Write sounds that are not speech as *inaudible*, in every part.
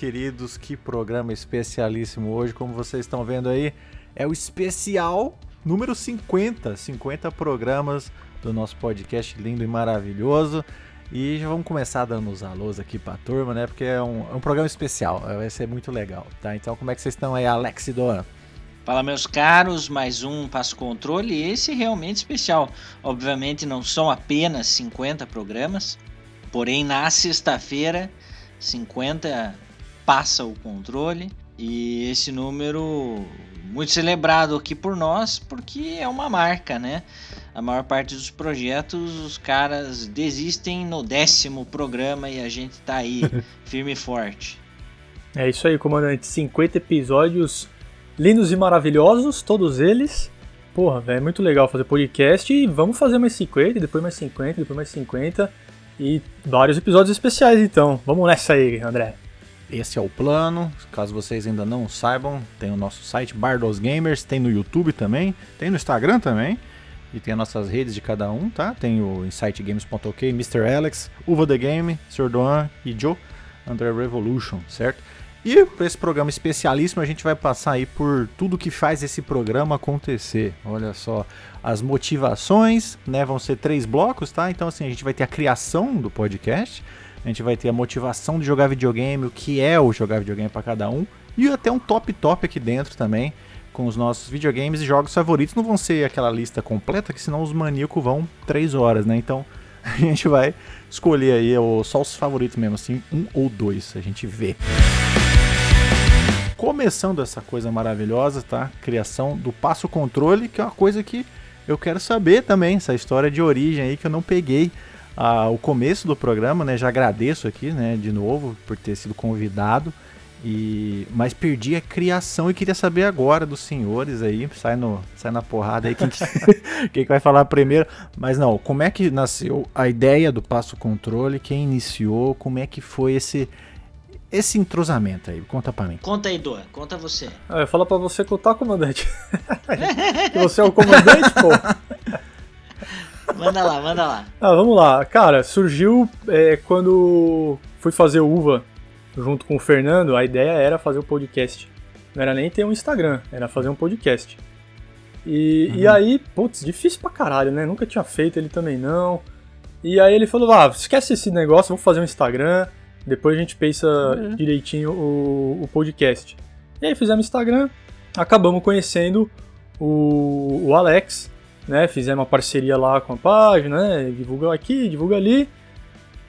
Queridos, que programa especialíssimo hoje, como vocês estão vendo aí, é o especial número 50, 50 programas do nosso podcast lindo e maravilhoso. E já vamos começar dando os alôs aqui pra turma, né? Porque é um, é um programa especial, vai ser muito legal, tá? Então, como é que vocês estão aí, Alex e Dona? Fala, meus caros, mais um Passo Controle. Esse é realmente especial. Obviamente, não são apenas 50 programas, porém, na sexta-feira, 50 passa o controle. E esse número muito celebrado aqui por nós, porque é uma marca, né? A maior parte dos projetos os caras desistem no décimo programa e a gente tá aí, *laughs* firme e forte. É isso aí, comandante. 50 episódios lindos e maravilhosos, todos eles. Porra, velho, é muito legal fazer podcast e vamos fazer mais 50, depois mais 50, depois mais 50 e vários episódios especiais então. Vamos nessa aí, André. Esse é o plano. Caso vocês ainda não saibam, tem o nosso site Bar dos Gamers, tem no YouTube também, tem no Instagram também. E tem as nossas redes de cada um, tá? Tem o insightgames.ok, Mr. Alex, Uva The Game, Sr. Doan e Joe, André Revolution, certo? E para esse programa especialíssimo, a gente vai passar aí por tudo que faz esse programa acontecer. Olha só, as motivações, né? Vão ser três blocos, tá? Então, assim, a gente vai ter a criação do podcast, a gente vai ter a motivação de jogar videogame, o que é o jogar videogame para cada um, e até um top top aqui dentro também, com os nossos videogames e jogos favoritos. Não vão ser aquela lista completa, que senão os maníacos vão três horas, né? Então *laughs* a gente vai escolher aí só os favoritos mesmo, assim, um ou dois, a gente vê. Começando essa coisa maravilhosa, tá? Criação do passo controle, que é uma coisa que eu quero saber também, essa história de origem aí que eu não peguei ah, o começo do programa, né? Já agradeço aqui, né, de novo, por ter sido convidado. E, mas perdi a criação e queria saber agora dos senhores aí, sai, no, sai na porrada aí quem que, *laughs* quem que vai falar primeiro. Mas não, como é que nasceu a ideia do passo controle? Quem iniciou? Como é que foi esse esse entrosamento aí? Conta pra mim. Conta aí, Doa. Conta você. Ah, eu falo pra você contar, comandante. *laughs* você é o comandante, pô. *laughs* Manda lá, manda lá. Ah, vamos lá. Cara, surgiu é, quando fui fazer uva junto com o Fernando. A ideia era fazer o um podcast. Não era nem ter um Instagram, era fazer um podcast. E, uhum. e aí, putz, difícil pra caralho, né? Nunca tinha feito, ele também não. E aí ele falou: ah, esquece esse negócio, vamos fazer um Instagram. Depois a gente pensa uhum. direitinho o, o podcast. E aí fizemos Instagram, acabamos conhecendo o, o Alex, né? Fizemos uma parceria lá com a página, né? Divulga aqui, divulga ali.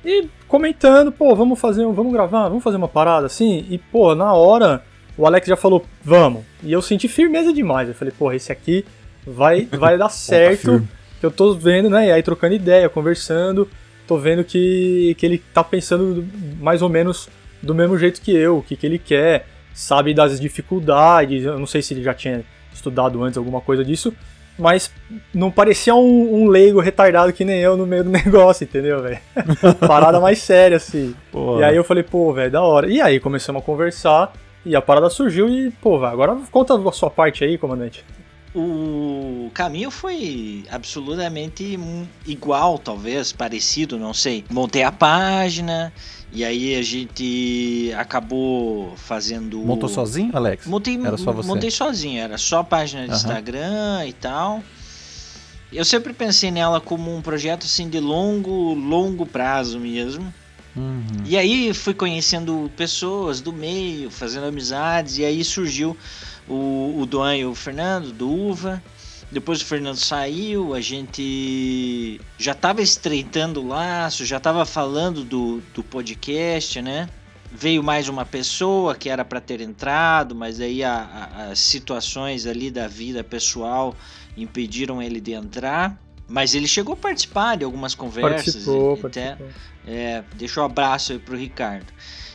E comentando, pô, vamos fazer, vamos gravar, vamos fazer uma parada assim. E, pô, na hora, o Alex já falou, vamos. E eu senti firmeza demais. Eu falei, pô, esse aqui vai, vai dar *laughs* certo. que eu tô vendo, né? E aí trocando ideia, conversando tô vendo que, que ele tá pensando mais ou menos do mesmo jeito que eu, o que, que ele quer, sabe das dificuldades, eu não sei se ele já tinha estudado antes alguma coisa disso, mas não parecia um, um leigo retardado que nem eu no meio do *laughs* negócio, entendeu, velho? *laughs* parada mais séria, assim. Porra. E aí eu falei, pô, velho, da hora. E aí começamos a conversar e a parada surgiu e, pô, véio, agora conta a sua parte aí, comandante o caminho foi absolutamente igual, talvez, parecido, não sei. Montei a página e aí a gente acabou fazendo. Montou sozinho, Alex? Montei, era só você? Montei sozinho, era só a página de uhum. Instagram e tal. Eu sempre pensei nela como um projeto assim de longo, longo prazo mesmo. Uhum. E aí fui conhecendo pessoas do meio, fazendo amizades, e aí surgiu o, o Duan e o Fernando, do Uva. Depois o Fernando saiu, a gente já estava estreitando o laço, já estava falando do, do podcast, né? Veio mais uma pessoa que era para ter entrado, mas aí a, a, as situações ali da vida pessoal impediram ele de entrar. Mas ele chegou a participar de algumas conversas. Participou, até, participou. É, deixou um abraço aí pro Ricardo.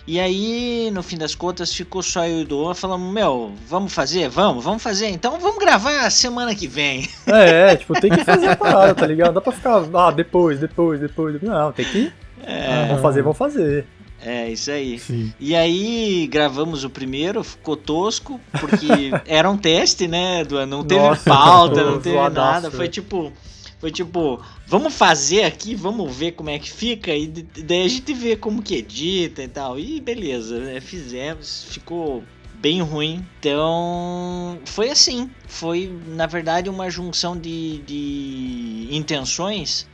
E aí, no fim das contas, ficou só eu e o Doan falando, meu, vamos fazer? Vamos, vamos fazer. Então vamos gravar semana que vem. *laughs* É, é tipo, tem que fazer a parada, tá ligado? Não dá pra ficar, ah, depois, depois, depois. Não, tem que. É... Ah, vamos fazer, vamos fazer. É, isso aí. Sim. E aí gravamos o primeiro, ficou tosco, porque *laughs* era um teste, né, Duan? Não teve Nossa, pauta, não teve nada. Foi tipo Foi tipo, vamos fazer aqui, vamos ver como é que fica, e daí a gente vê como que edita e tal. E beleza, né? fizemos, ficou bem ruim. Então, foi assim. Foi, na verdade, uma junção de, de intenções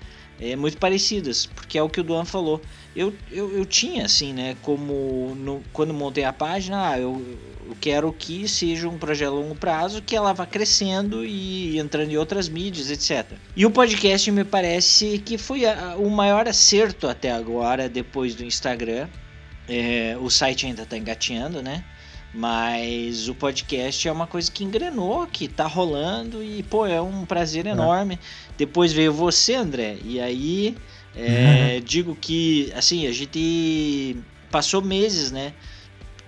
é, muito parecidas, porque é o que o Duan falou. Eu, eu, eu tinha, assim, né, como no, quando montei a página, ah, eu, eu quero que seja um projeto a longo prazo, que ela vá crescendo e entrando em outras mídias, etc. E o podcast me parece que foi a, o maior acerto até agora, depois do Instagram. É, o site ainda está engatinhando, né? Mas o podcast é uma coisa que engrenou, que tá rolando e, pô, é um prazer é. enorme. É. Depois veio você, André, e aí é, uhum. digo que, assim, a gente passou meses, né,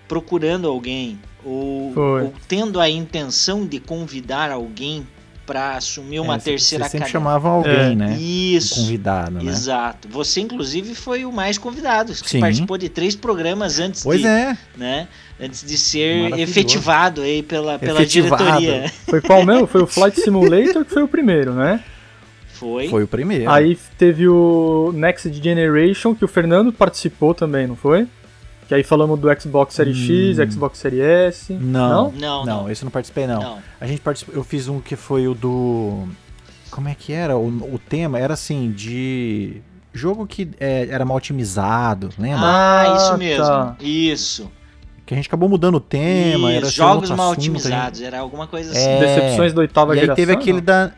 procurando alguém ou, ou tendo a intenção de convidar alguém para assumir uma é, terceira você sempre chamavam alguém, é. né? Isso. convidado, né? Exato. Você, inclusive, foi o mais convidado. Você participou de três programas antes pois de. é. Né? Antes de ser efetivado aí pela, pela efetivado. diretoria. Foi qual *laughs* mesmo? Foi o Flight Simulator que foi o primeiro, né? Foi. Foi o primeiro. Aí teve o Next Generation, que o Fernando participou também, não foi? Que aí falamos do Xbox Series hum. X, Xbox Series S. Não, não, não, não, esse eu não participei não. não. A gente participou, eu fiz um que foi o do como é que era? O, o tema era assim de jogo que é, era mal otimizado, lembra? Ah, isso ah, mesmo. Tá. Isso. Que a gente acabou mudando o tema, Isso, era jogos mal assunto, otimizados, gente... era alguma coisa assim. É, Decepções da oitava e geração. E aí teve aquele da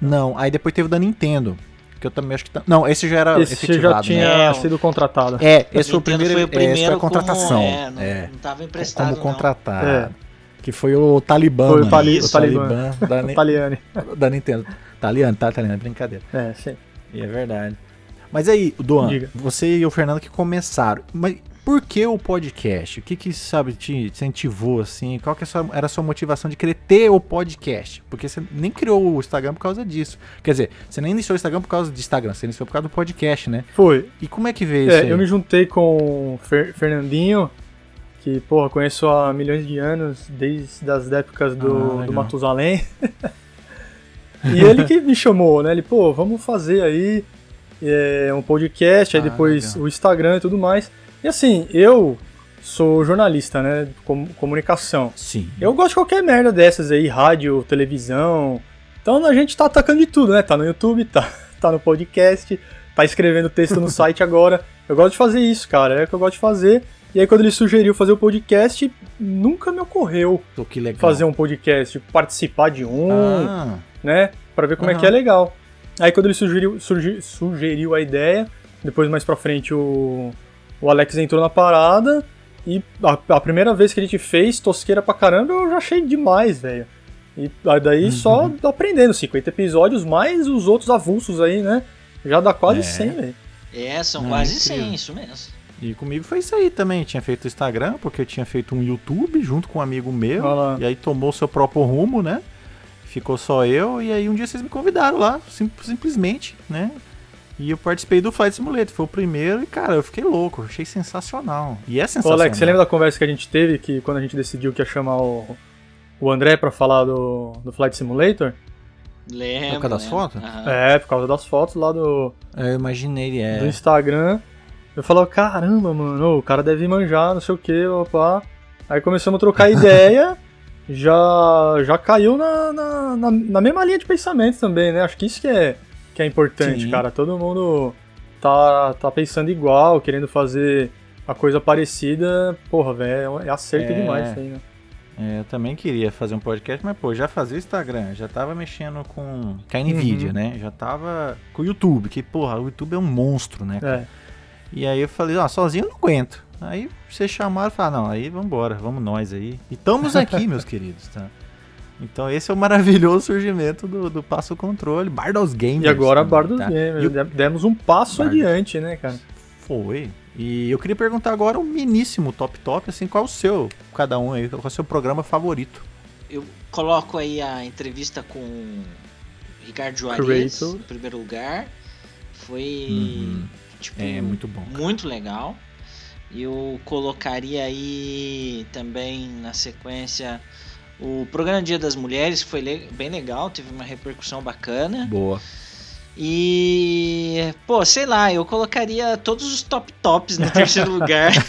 Não, aí depois teve o da Nintendo. Que eu também acho que. Tá... Não, esse já era esse efetivado. já tinha né? sido contratado. É, esse foi o primeiro. Foi o primeiro foi a contratação. Como, é, não, é. não tava emprestado. Como contratado. É. Que foi o Talibã. Foi o, tali o Talibã. *laughs* da, Taliane. *laughs* da Nintendo. Taliane, tá, Taliane, é brincadeira. É, sim. E é verdade. Mas aí, Duan, Diga. você e o Fernando que começaram. Mas por que o podcast? O que que, sabe, te incentivou, assim? Qual que é era a sua motivação de querer ter o podcast? Porque você nem criou o Instagram por causa disso. Quer dizer, você nem iniciou o Instagram por causa do Instagram, você iniciou por causa do podcast, né? Foi. E como é que veio é, isso aí? Eu me juntei com o Fer Fernandinho, que, porra, conheço há milhões de anos, desde as épocas do, ah, do Matusalém. *laughs* e ele que me chamou, né? Ele, pô, vamos fazer aí é, um podcast, aí ah, depois legal. o Instagram e tudo mais. E assim, eu sou jornalista, né? Com, comunicação. Sim. Eu gosto de qualquer merda dessas aí, rádio, televisão. Então a gente tá atacando de tudo, né? Tá no YouTube, tá, *laughs* tá no podcast, tá escrevendo texto no site agora. Eu gosto de fazer isso, cara. É o que eu gosto de fazer. E aí quando ele sugeriu fazer o podcast, nunca me ocorreu fazer um podcast, participar de um, ah. né? Pra ver como uhum. é que é legal. Aí quando ele sugeriu, sugeriu a ideia, depois mais pra frente o o Alex entrou na parada e a, a, primeira vez que a gente fez tosqueira pra caramba, eu já achei demais, velho. E daí uhum. só aprendendo, 50 episódios, mais os outros avulsos aí, né? Já dá quase é. 100, velho. É, são Não, quase incrível. 100, isso mesmo. E comigo foi isso aí também. Tinha feito o Instagram, porque eu tinha feito um YouTube junto com um amigo meu. E aí tomou seu próprio rumo, né? Ficou só eu. E aí um dia vocês me convidaram lá, sim, simplesmente, né? E eu participei do Flight Simulator, foi o primeiro e, cara, eu fiquei louco, achei sensacional. E é sensacional. Ô Alex, você lembra da conversa que a gente teve, que quando a gente decidiu que ia chamar o, o André pra falar do, do Flight Simulator? Lembro. Por causa das fotos? Uhum. É, por causa das fotos lá do. Eu imaginei, é. Do Instagram. Eu falei, caramba, mano, o cara deve manjar, não sei o que, opa. Aí começamos a trocar *laughs* ideia, já, já caiu na, na, na, na mesma linha de pensamento também, né? Acho que isso que é que é importante, Sim. cara. Todo mundo tá, tá pensando igual, querendo fazer a coisa parecida. Porra, velho, é acerto é... demais isso aí, né? É, eu também queria fazer um podcast, mas pô, já fazia o Instagram, já tava mexendo com, com a Nvidia, uhum. né? Já tava com o YouTube, que porra, o YouTube é um monstro, né? É. E aí eu falei, ó, sozinho eu não aguento. Aí vocês chamaram e falaram, não, aí vambora, vamos nós aí. E estamos aqui, *laughs* meus queridos, tá? Então esse é o maravilhoso surgimento do, do Passo Controle, Bardos Games. E agora também, Bardos tá? Games, demos um passo Bardos. adiante, né, cara? Foi. E eu queria perguntar agora o miníssimo top top, assim, qual o seu, cada um aí, qual é o seu programa favorito? Eu coloco aí a entrevista com Ricardo Juarez, em primeiro lugar. Foi, uhum. tipo, é, muito bom. Cara. Muito legal. Eu colocaria aí também na sequência O programa Dia das Mulheres foi bem legal, teve uma repercussão bacana. Boa. E, pô, sei lá, eu colocaria todos os top tops no terceiro lugar. *laughs*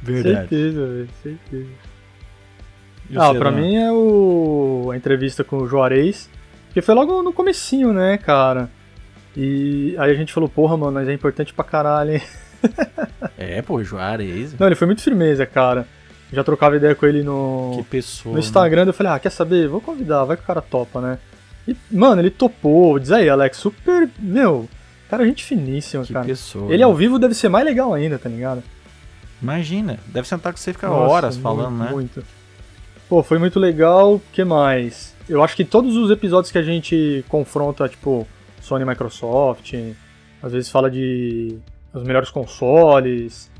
Verdade. Certeza, velho, certeza. ah, pra mim é o... a entrevista com o Juarez, que foi logo no comecinho, né, cara? E aí a gente falou, porra, mano, mas é importante pra caralho, hein? *laughs* é, pô, Juarez. Não, ele foi muito firmeza, cara. Já trocava ideia com ele no, que pessoa, no Instagram. Né? Eu falei, ah, quer saber? Vou convidar, vai que o cara topa, né? E, mano, ele topou. Diz aí, Alex, super. Meu, cara, gente finíssima, que cara. Pessoa, ele ao vivo deve ser mais legal ainda, tá ligado? Imagina, deve sentar com você e ficar Nossa, horas falando, muito, né? Muito. Pô, foi muito legal. O que mais? Eu acho que todos os episódios que a gente confronta, tipo, Sony e Microsoft, às vezes fala de os melhores consoles,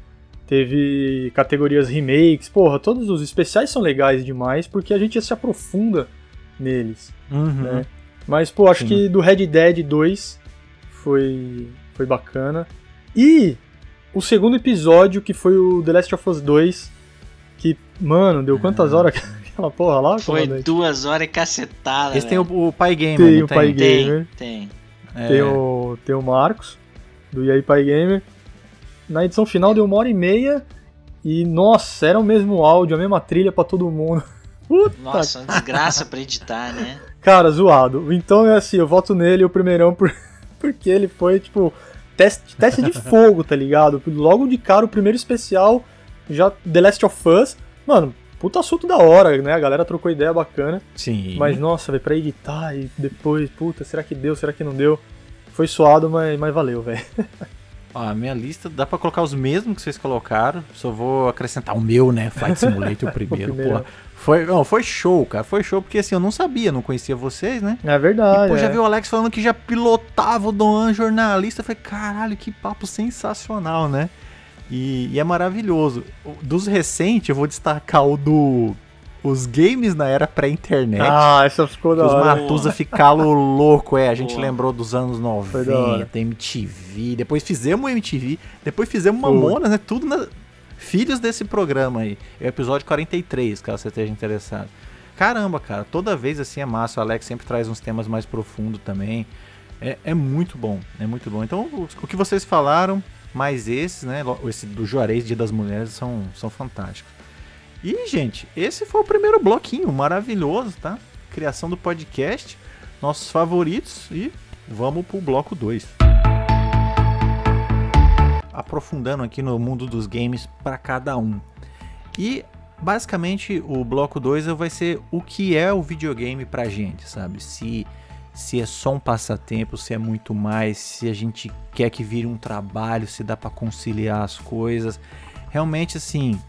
teve categorias remakes, porra, todos os especiais são legais demais porque a gente se aprofunda neles, uhum. né? Mas, pô, acho Sim. que do Red Dead 2 foi, foi bacana. E o segundo episódio, que foi o The Last of Us 2, que, mano, deu quantas horas *laughs* aquela porra lá? Foi duas horas e cacetada. Esse tem o, o Pai Gamer, tem o Pai Gamer. Tem, tem. É. Tem, o, tem o Marcos, do EA Pai Gamer. Na edição final deu uma hora e meia. E, nossa, era o mesmo áudio, a mesma trilha para todo mundo. *laughs* Puta. Nossa, uma desgraça pra editar, né? Cara, zoado. Então é assim, eu voto nele o primeirão por... *laughs* porque ele foi, tipo, teste, teste de fogo, tá ligado? Logo de cara, o primeiro especial, já The Last of Us. Mano, puta assunto da hora, né? A galera trocou ideia bacana. Sim. Mas, nossa, velho, pra editar e depois, puta, será que deu, será que não deu? Foi suado, mas, mas valeu, velho. *laughs* a minha lista dá para colocar os mesmos que vocês colocaram. Só vou acrescentar o meu, né? Flight Simulator o *laughs* primeiro. o primeiro. Foi, não, foi show, cara. Foi show, porque assim, eu não sabia, não conhecia vocês, né? É verdade. E, pô, é. já vi o Alex falando que já pilotava o Doan jornalista. Eu falei, caralho, que papo sensacional, né? E, e é maravilhoso. Dos recentes, eu vou destacar o do os games na era pré-internet. Ah, essa ficou da hora. Os Matusa ficaram *laughs* louco, é. A gente Boa. lembrou dos anos 90, MTV. Depois fizemos MTV. Depois fizemos Mamonas, né? Tudo na... filhos desse programa aí. É o episódio 43, caso você esteja interessado. Caramba, cara, toda vez assim é massa. O Alex sempre traz uns temas mais profundos também. É, é muito bom, é muito bom. Então, o, o, que vocês falaram, mais esses, né? Esse do Juarez, Dia das Mulheres, são, são fantásticos. E, gente, esse foi o primeiro bloquinho maravilhoso, tá? Criação do podcast, nossos favoritos e vamos pro bloco 2. Aprofundando aqui no mundo dos games para cada um. E basicamente o bloco 2 vai ser o que é o videogame pra gente, sabe? Se se é só um passatempo, se é muito mais, se a gente quer que vire um trabalho, se dá para conciliar as coisas. Realmente assim,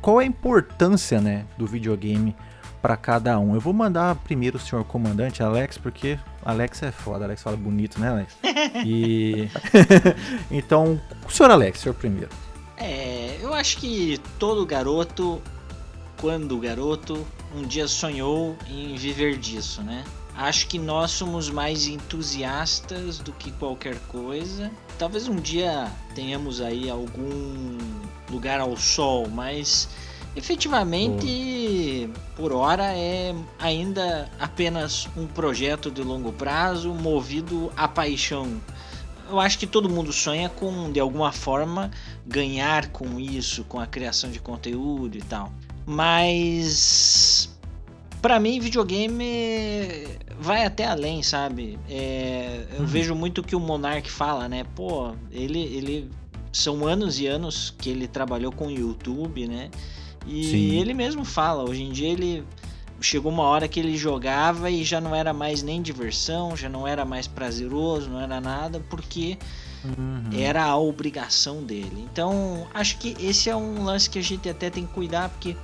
qual é a importância né, do videogame para cada um. Eu vou mandar primeiro o senhor comandante, Alex, porque Alex é foda, Alex fala bonito, né, Alex? *laughs* E *laughs* então, o senhor Alex, o senhor primeiro. É, eu acho que todo garoto, quando garoto, um dia sonhou em viver disso, né? Acho que nós somos mais entusiastas do que qualquer coisa. Talvez um dia tenhamos aí algum lugar ao sol, mas efetivamente por hora é ainda apenas um projeto de longo prazo movido à paixão. Eu acho que todo mundo sonha com de alguma forma ganhar com isso, com a criação de conteúdo e tal. Mas para mim videogame vai até além, sabe? É, eu uhum. vejo muito que o Monark fala, né? Pô, ele, ele são anos e anos que ele trabalhou com o YouTube, né? E Sim. ele mesmo fala, hoje em dia ele chegou uma hora que ele jogava e já não era mais nem diversão, já não era mais prazeroso, não era nada, porque uhum. era a obrigação dele. Então, acho que esse é um lance que a gente até tem que cuidar, porque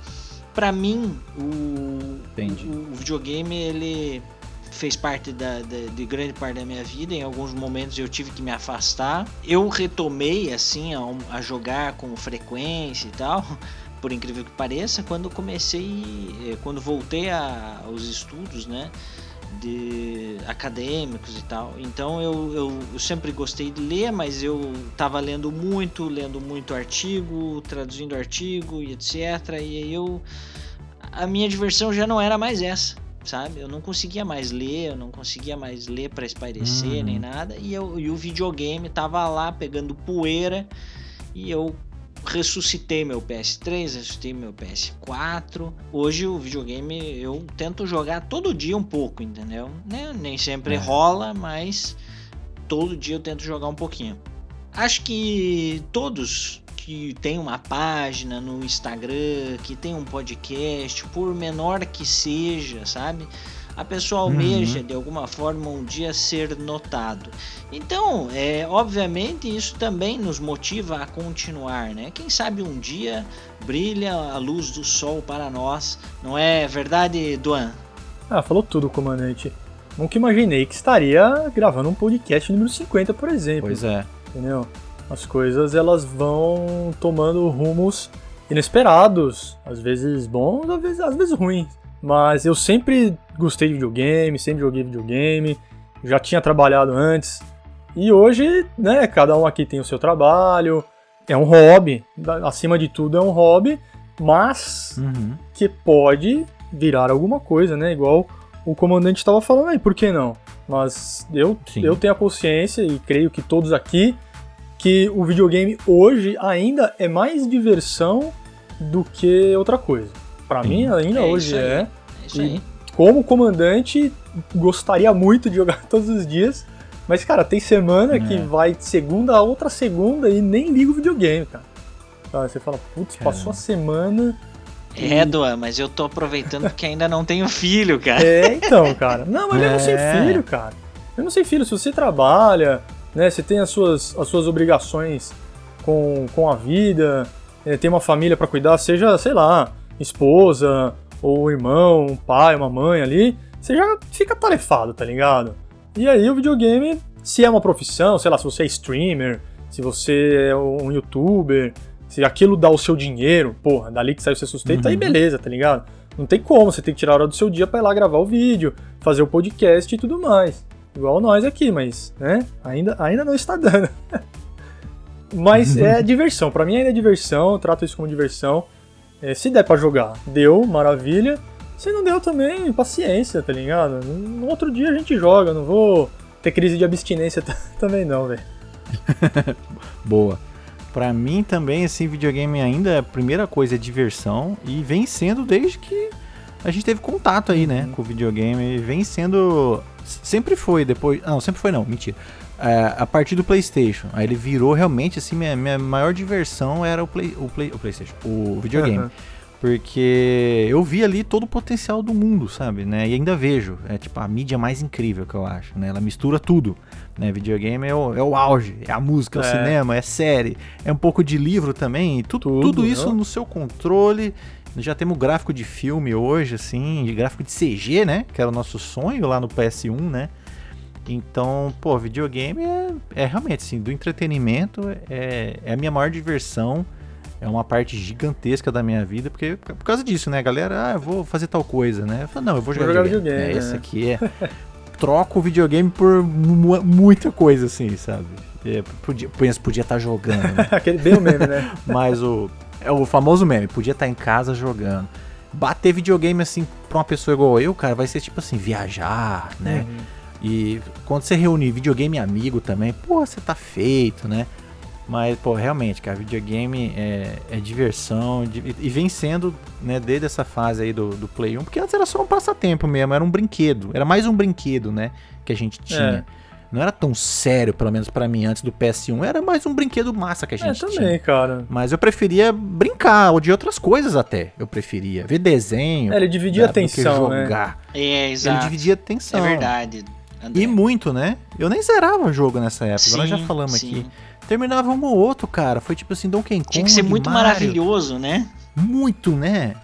para mim o, o, o videogame ele fez parte da, da, de grande parte da minha vida. Em alguns momentos eu tive que me afastar. Eu retomei assim a, a jogar com frequência e tal, *laughs* por incrível que pareça, quando comecei, eh, quando voltei a, aos estudos, né? de acadêmicos e tal. Então eu, eu, eu, sempre gostei de ler, mas eu estava lendo muito, lendo muito artigo, traduzindo artigo e etc. E aí eu a minha diversão já não era mais essa, sabe? Eu não conseguia mais ler, eu não conseguia mais ler para espairecer nem uhum. nada. E, eu, e o videogame tava lá pegando poeira e eu ressuscitei meu PS3, ressuscitei meu PS4. Hoje o videogame eu tento jogar todo dia um pouco, entendeu? Né? Nem sempre é. rola, mas todo dia eu tento jogar um pouquinho. Acho que todos que tem uma página no Instagram, que tem um podcast, por menor que seja, sabe? a pessoa almeja uhum. de alguma forma um dia ser notado. Então, é, obviamente, isso também nos motiva a continuar, né? Quem sabe um dia brilha a luz do sol para nós, não é verdade, Duan? Ah, falou tudo, comandante. Nunca imaginei que estaria gravando um podcast número 50, por exemplo. Pois é. Entendeu? As coisas elas vão tomando rumos inesperados, às vezes bons, às vezes, às vezes ruins. Mas eu sempre gostei de videogame, sempre joguei videogame, já tinha trabalhado antes. E hoje, né, cada um aqui tem o seu trabalho, é um hobby, acima de tudo é um hobby, mas uhum. que pode virar alguma coisa, né? Igual o comandante estava falando aí, por que não? Mas eu, eu tenho a consciência e creio que todos aqui que o videogame hoje ainda é mais diversão do que outra coisa. Para mim, ainda é hoje é. é isso aí. como comandante, gostaria muito de jogar *laughs* todos os dias. Mas, cara, tem semana é. que vai segunda a outra segunda e nem liga o videogame, cara. você fala, putz, passou a semana. É, Doa, mas eu tô aproveitando porque ainda não tenho filho, cara. É, então, cara. Não, mas *laughs* é. mesmo sem filho, cara. Mesmo sem filho, se você trabalha, né, você tem as suas, as suas obrigações com, com a vida, é, tem uma família para cuidar, seja, sei lá, esposa, ou irmão, um pai, uma mãe ali, você já fica tarefado, tá ligado? E aí o videogame, se é uma profissão, sei lá, se você é streamer, se você é um youtuber, se aquilo dá o seu dinheiro, porra, dali que sai o seu sustento, uhum. aí beleza, tá ligado? Não tem como, você tem que tirar a hora do seu dia para ir lá gravar o vídeo, fazer o podcast e tudo mais. Igual nós aqui, mas, né, ainda, ainda não está dando. *laughs* mas é *laughs* diversão, para mim ainda é diversão, eu trato isso como diversão. É, se der para jogar, deu, maravilha. Se não deu também, paciência, tá ligado? No outro dia a gente joga, não vou ter crise de abstinência *laughs* também não, velho. Boa. Pra mim também, assim, videogame ainda, a primeira coisa é diversão e vem sendo desde que a gente teve contato aí, né, uhum. com o videogame. Vem sendo. Sempre foi, depois. Não, sempre foi não, mentira é, a partir do PlayStation. Aí ele virou realmente assim minha, minha maior diversão era o Play, o, Play, o PlayStation, o videogame. Uhum. Porque eu vi ali todo o potencial do mundo, sabe? Né? E ainda vejo. É tipo a mídia mais incrível que eu acho. Né? Ela mistura tudo. Né? Videogame é o, é o auge. É a música, é, é o cinema, é série. É um pouco de livro também. Tu, tudo, tudo isso no seu controle. Já temos gráfico de filme hoje, assim, de gráfico de CG, né? Que era o nosso sonho lá no PS1, né? Então, pô, videogame é, é realmente assim, do entretenimento é, é a minha maior diversão. É uma parte gigantesca da minha vida, porque por causa disso, né, galera? Ah, eu vou fazer tal coisa, né? Eu falo, não, eu vou jogar, vou jogar videogame. videogame. É, esse aqui é. troco o videogame por muita coisa, assim, sabe? É, podia, podia estar tá jogando. Né? *laughs* Aquele bem o meme, né? Mas o. É o famoso meme, podia estar tá em casa jogando. Bater videogame assim pra uma pessoa igual eu, cara, vai ser tipo assim, viajar, né? Uhum e quando você reúne videogame amigo também, pô, você tá feito, né? Mas, pô, realmente, cara, videogame é, é diversão e vem sendo, né, desde essa fase aí do, do Play 1, porque antes era só um passatempo mesmo, era um brinquedo, era mais um brinquedo, né, que a gente tinha. É. Não era tão sério, pelo menos para mim, antes do PS1. Era mais um brinquedo massa que a é, gente é, também, tinha. cara. Mas eu preferia brincar, ou de outras coisas até. Eu preferia ver desenho. É, ele dividia a atenção, né? jogar. Né? É, exato. Ele dividia atenção. É verdade. André. E muito, né? Eu nem zerava o jogo nessa época, sim, nós já falamos sim. aqui. Terminava um ou outro, cara. Foi tipo assim, Donkey Kong. Tinha que ser muito Mario. maravilhoso, né? Muito, né?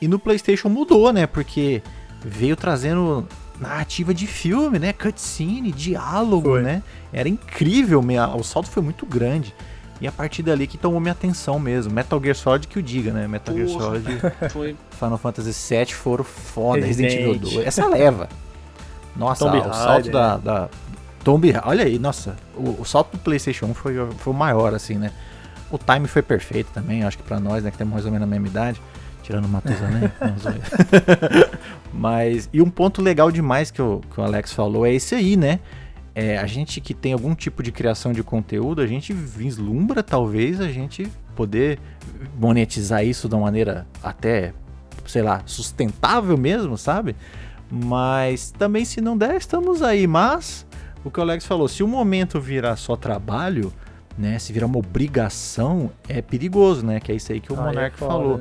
E no PlayStation mudou, né? Porque veio trazendo narrativa de filme, né? Cutscene, diálogo, foi. né? Era incrível, o salto foi muito grande. E a partir dali que tomou minha atenção mesmo. Metal Gear Solid que o diga, né? Metal Porra. Gear Solid, *laughs* foi. Final Fantasy VII foram foda, Resident, Resident Evil 2. Essa leva. Nossa, Tomb o salto da, da Tomb Olha aí, nossa, o, o, salto do PlayStation 1 foi, foi o maior, assim, né? O time foi perfeito também, acho que pra nós, né, que temos mais ou menos a mesma idade. Tirando o Matusa, *laughs* né? *laughs* Mas, e um ponto legal demais que o, que o Alex falou é esse aí, né? É, a gente que tem algum tipo de criação de conteúdo, a gente vislumbra talvez a gente poder monetizar isso de uma maneira até, sei lá, sustentável mesmo, sabe? Mas também se não der, estamos aí. Mas o que o Alex falou, se o momento virar só trabalho, né? Se virar uma obrigação, é perigoso, né? Que é isso aí que o ah, Monark é falou.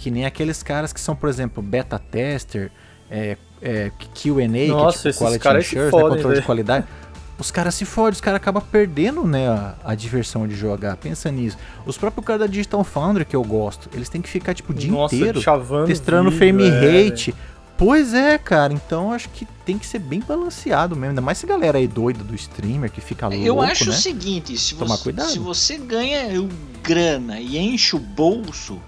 Que nem aqueles caras que são, por exemplo, beta tester, é, é, QA, Nossa, que tipo, quality assurance, né, controle de qualidade. Os caras se fodem, os caras acabam perdendo né, a, a, diversão de jogar. Pensa nisso. Os próprios caras da Digital Foundry que eu gosto, eles têm que ficar tipo o dia Nossa, inteiro testando frame é, rate. Pois é, cara. Então acho que tem que ser bem balanceado mesmo. Ainda mais essa galera aí doida do streamer que fica louco, Eu acho né? o seguinte, se você, se você ganha grana e enche o bolso,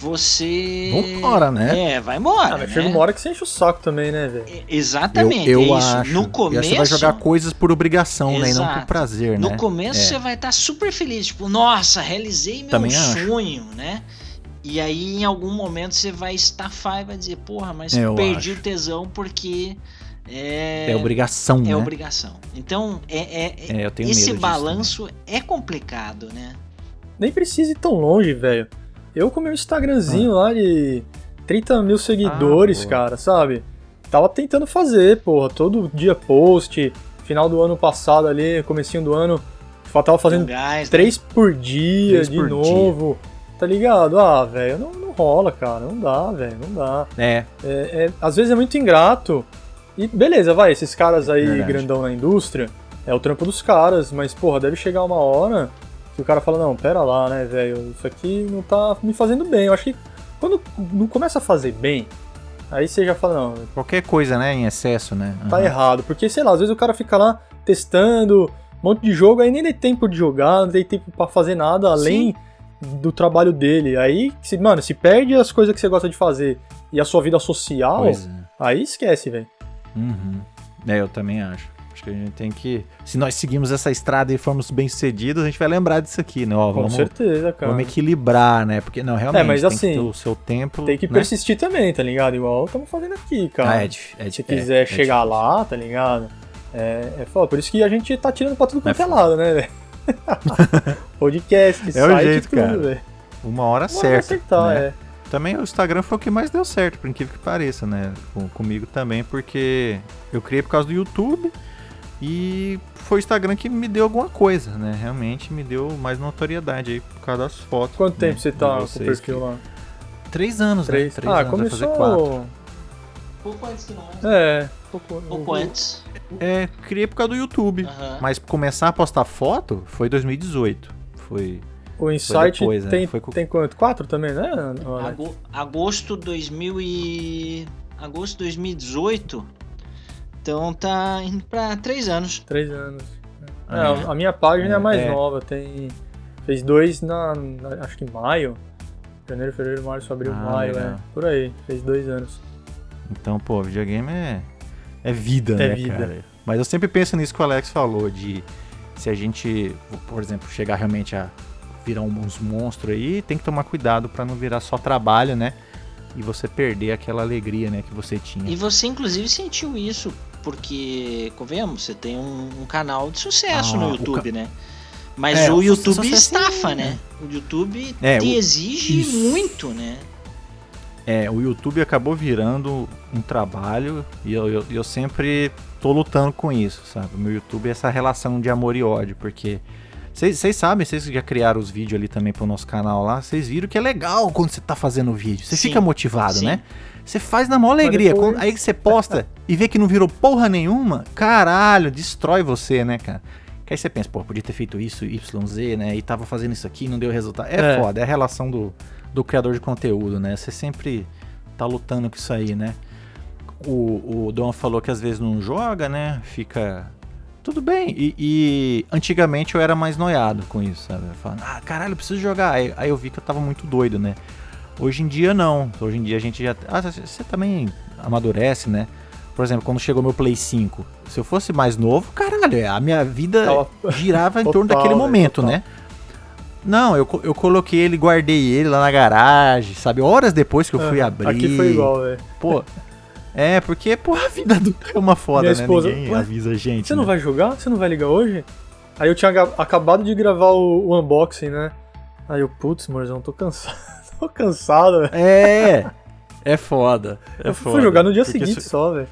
você. Vambora, né? É, vai embora. Ah, né? Chega uma hora que você enche o saco também, né, velho? É, exatamente. Eu, eu é acho. No começo. E você vai jogar coisas por obrigação, Exato. né? E não por prazer, no né? No começo é. você vai estar tá super feliz. Tipo, nossa, realizei meu também sonho, acho. né? E aí, em algum momento, você vai estafar e vai dizer, porra, mas eu perdi acho. o tesão porque. É, é obrigação, é né? É obrigação. Então, é, é, é esse balanço é complicado, né? Nem precisa ir tão longe, velho. Eu com meu Instagramzinho ah. lá de 30 mil seguidores, ah, cara, sabe? Tava tentando fazer, porra, todo dia post. Final do ano passado ali, comecinho do ano, tava fazendo gás, três né? por dia três de por novo. Dia. Tá ligado? Ah, velho, não, não rola, cara. Não dá, velho, não dá. É. É, é. Às vezes é muito ingrato. E beleza, vai, esses caras aí Verdade. grandão na indústria, é o trampo dos caras, mas, porra, deve chegar uma hora que o cara fala, não, pera lá, né, velho, isso aqui não tá me fazendo bem. Eu acho que quando não começa a fazer bem, aí você já fala, não. Qualquer coisa, né, em excesso, né? Uhum. Tá errado. Porque, sei lá, às vezes o cara fica lá testando um monte de jogo, aí nem tem tempo de jogar, não tem tempo para fazer nada além Sim. do trabalho dele. Aí, se, mano, se perde as coisas que você gosta de fazer e a sua vida social, é. aí esquece, velho. Uhum. É, eu também acho. Acho que a gente tem que. Se nós seguirmos essa estrada e formos bem sucedidos, a gente vai lembrar disso aqui, né? Ó, Com vamos, certeza, cara. Vamos equilibrar, né? Porque, não, realmente, é, mas, assim, o seu tempo. Tem que né? persistir também, tá ligado? Igual estamos fazendo aqui, cara. Ah, é, é, Se quiser é, chegar lá, tá ligado? É, é foda. Por isso que a gente tá tirando pra tudo quanto é, é lado, né, velho? *laughs* Podcast, é site, o jeito, tudo, cara. velho. Uma hora Uma certa. Hora acertar, né? é. Também o Instagram foi o que mais deu certo, por incrível que pareça, né? Com, comigo também, porque eu criei por causa do YouTube e foi o Instagram que me deu alguma coisa, né? Realmente me deu mais notoriedade aí por causa das fotos. Quanto né? tempo você tá com o perfil lá? Três anos, né? Três. né? Três ah, anos, começou... fazer quatro. Pouco antes que nós. É, pouco, pouco antes. É, criei por causa do YouTube. Uhum. Mas começar a postar foto foi 2018. Foi o Insight depois, né? tem, né? com... tem quanto? Quatro também, né? Ago agosto 2000 e... Agosto 2018. Então tá indo pra três anos. Três anos. É, é. a minha página é, é mais é. nova, tem... Fez dois na, na, Acho que maio. Janeiro, fevereiro, março, abril, ah, maio, é. Por aí, fez dois anos. Então, pô, videogame é... É vida, é né, vida. cara? Mas eu sempre penso nisso que o Alex falou, de... Se a gente, por exemplo, chegar realmente a virar uns monstros aí, tem que tomar cuidado para não virar só trabalho, né? E você perder aquela alegria, né, que você tinha. E você inclusive sentiu isso, porque, convenhamos, você tem um, um canal de sucesso ah, no YouTube, ca... né? Mas é, o YouTube estafa, né? O YouTube é, te o... exige isso. muito, né? É, o YouTube acabou virando um trabalho e eu, eu, eu sempre tô lutando com isso, sabe? O meu YouTube é essa relação de amor e ódio, porque vocês sabem, vocês já criaram os vídeos ali também pro nosso canal lá, vocês viram que é legal quando você tá fazendo o vídeo. Você fica motivado, sim. né? Você faz na maior alegria. Depois... Aí que você posta *laughs* e vê que não virou porra nenhuma, caralho, destrói você, né, cara? Que aí você pensa, pô, podia ter feito isso, YZ, né? E tava fazendo isso aqui não deu resultado. É, é. foda, é a relação do, do criador de conteúdo, né? Você sempre tá lutando com isso aí, né? O, o Dom falou que às vezes não joga, né? Fica tudo bem. E, e, antigamente eu era mais noiado com isso, sabe? Falando, ah, caralho, eu preciso jogar. Aí, aí, eu vi que eu tava muito doido, né? Hoje em dia não. Hoje em dia a gente já. Ah, você também amadurece, né? Por exemplo, quando chegou meu Play 5, se eu fosse mais novo, caralho, a minha vida girava em *laughs* torno daquele momento, né? Não, eu, eu coloquei ele, guardei ele lá na garagem, sabe? Horas depois que eu fui abrir. Aqui foi igual, velho. Pô. É, porque, pô, a vida adulta é uma foda, Minha né? Esposa, Ninguém avisa a gente. Você né? não vai jogar? Você não vai ligar hoje? Aí eu tinha acabado de gravar o, o unboxing, né? Aí eu, putz, morzão, tô cansado. *laughs* tô cansado, velho. É. É foda. É eu foda. fui jogar no dia seguinte só, velho.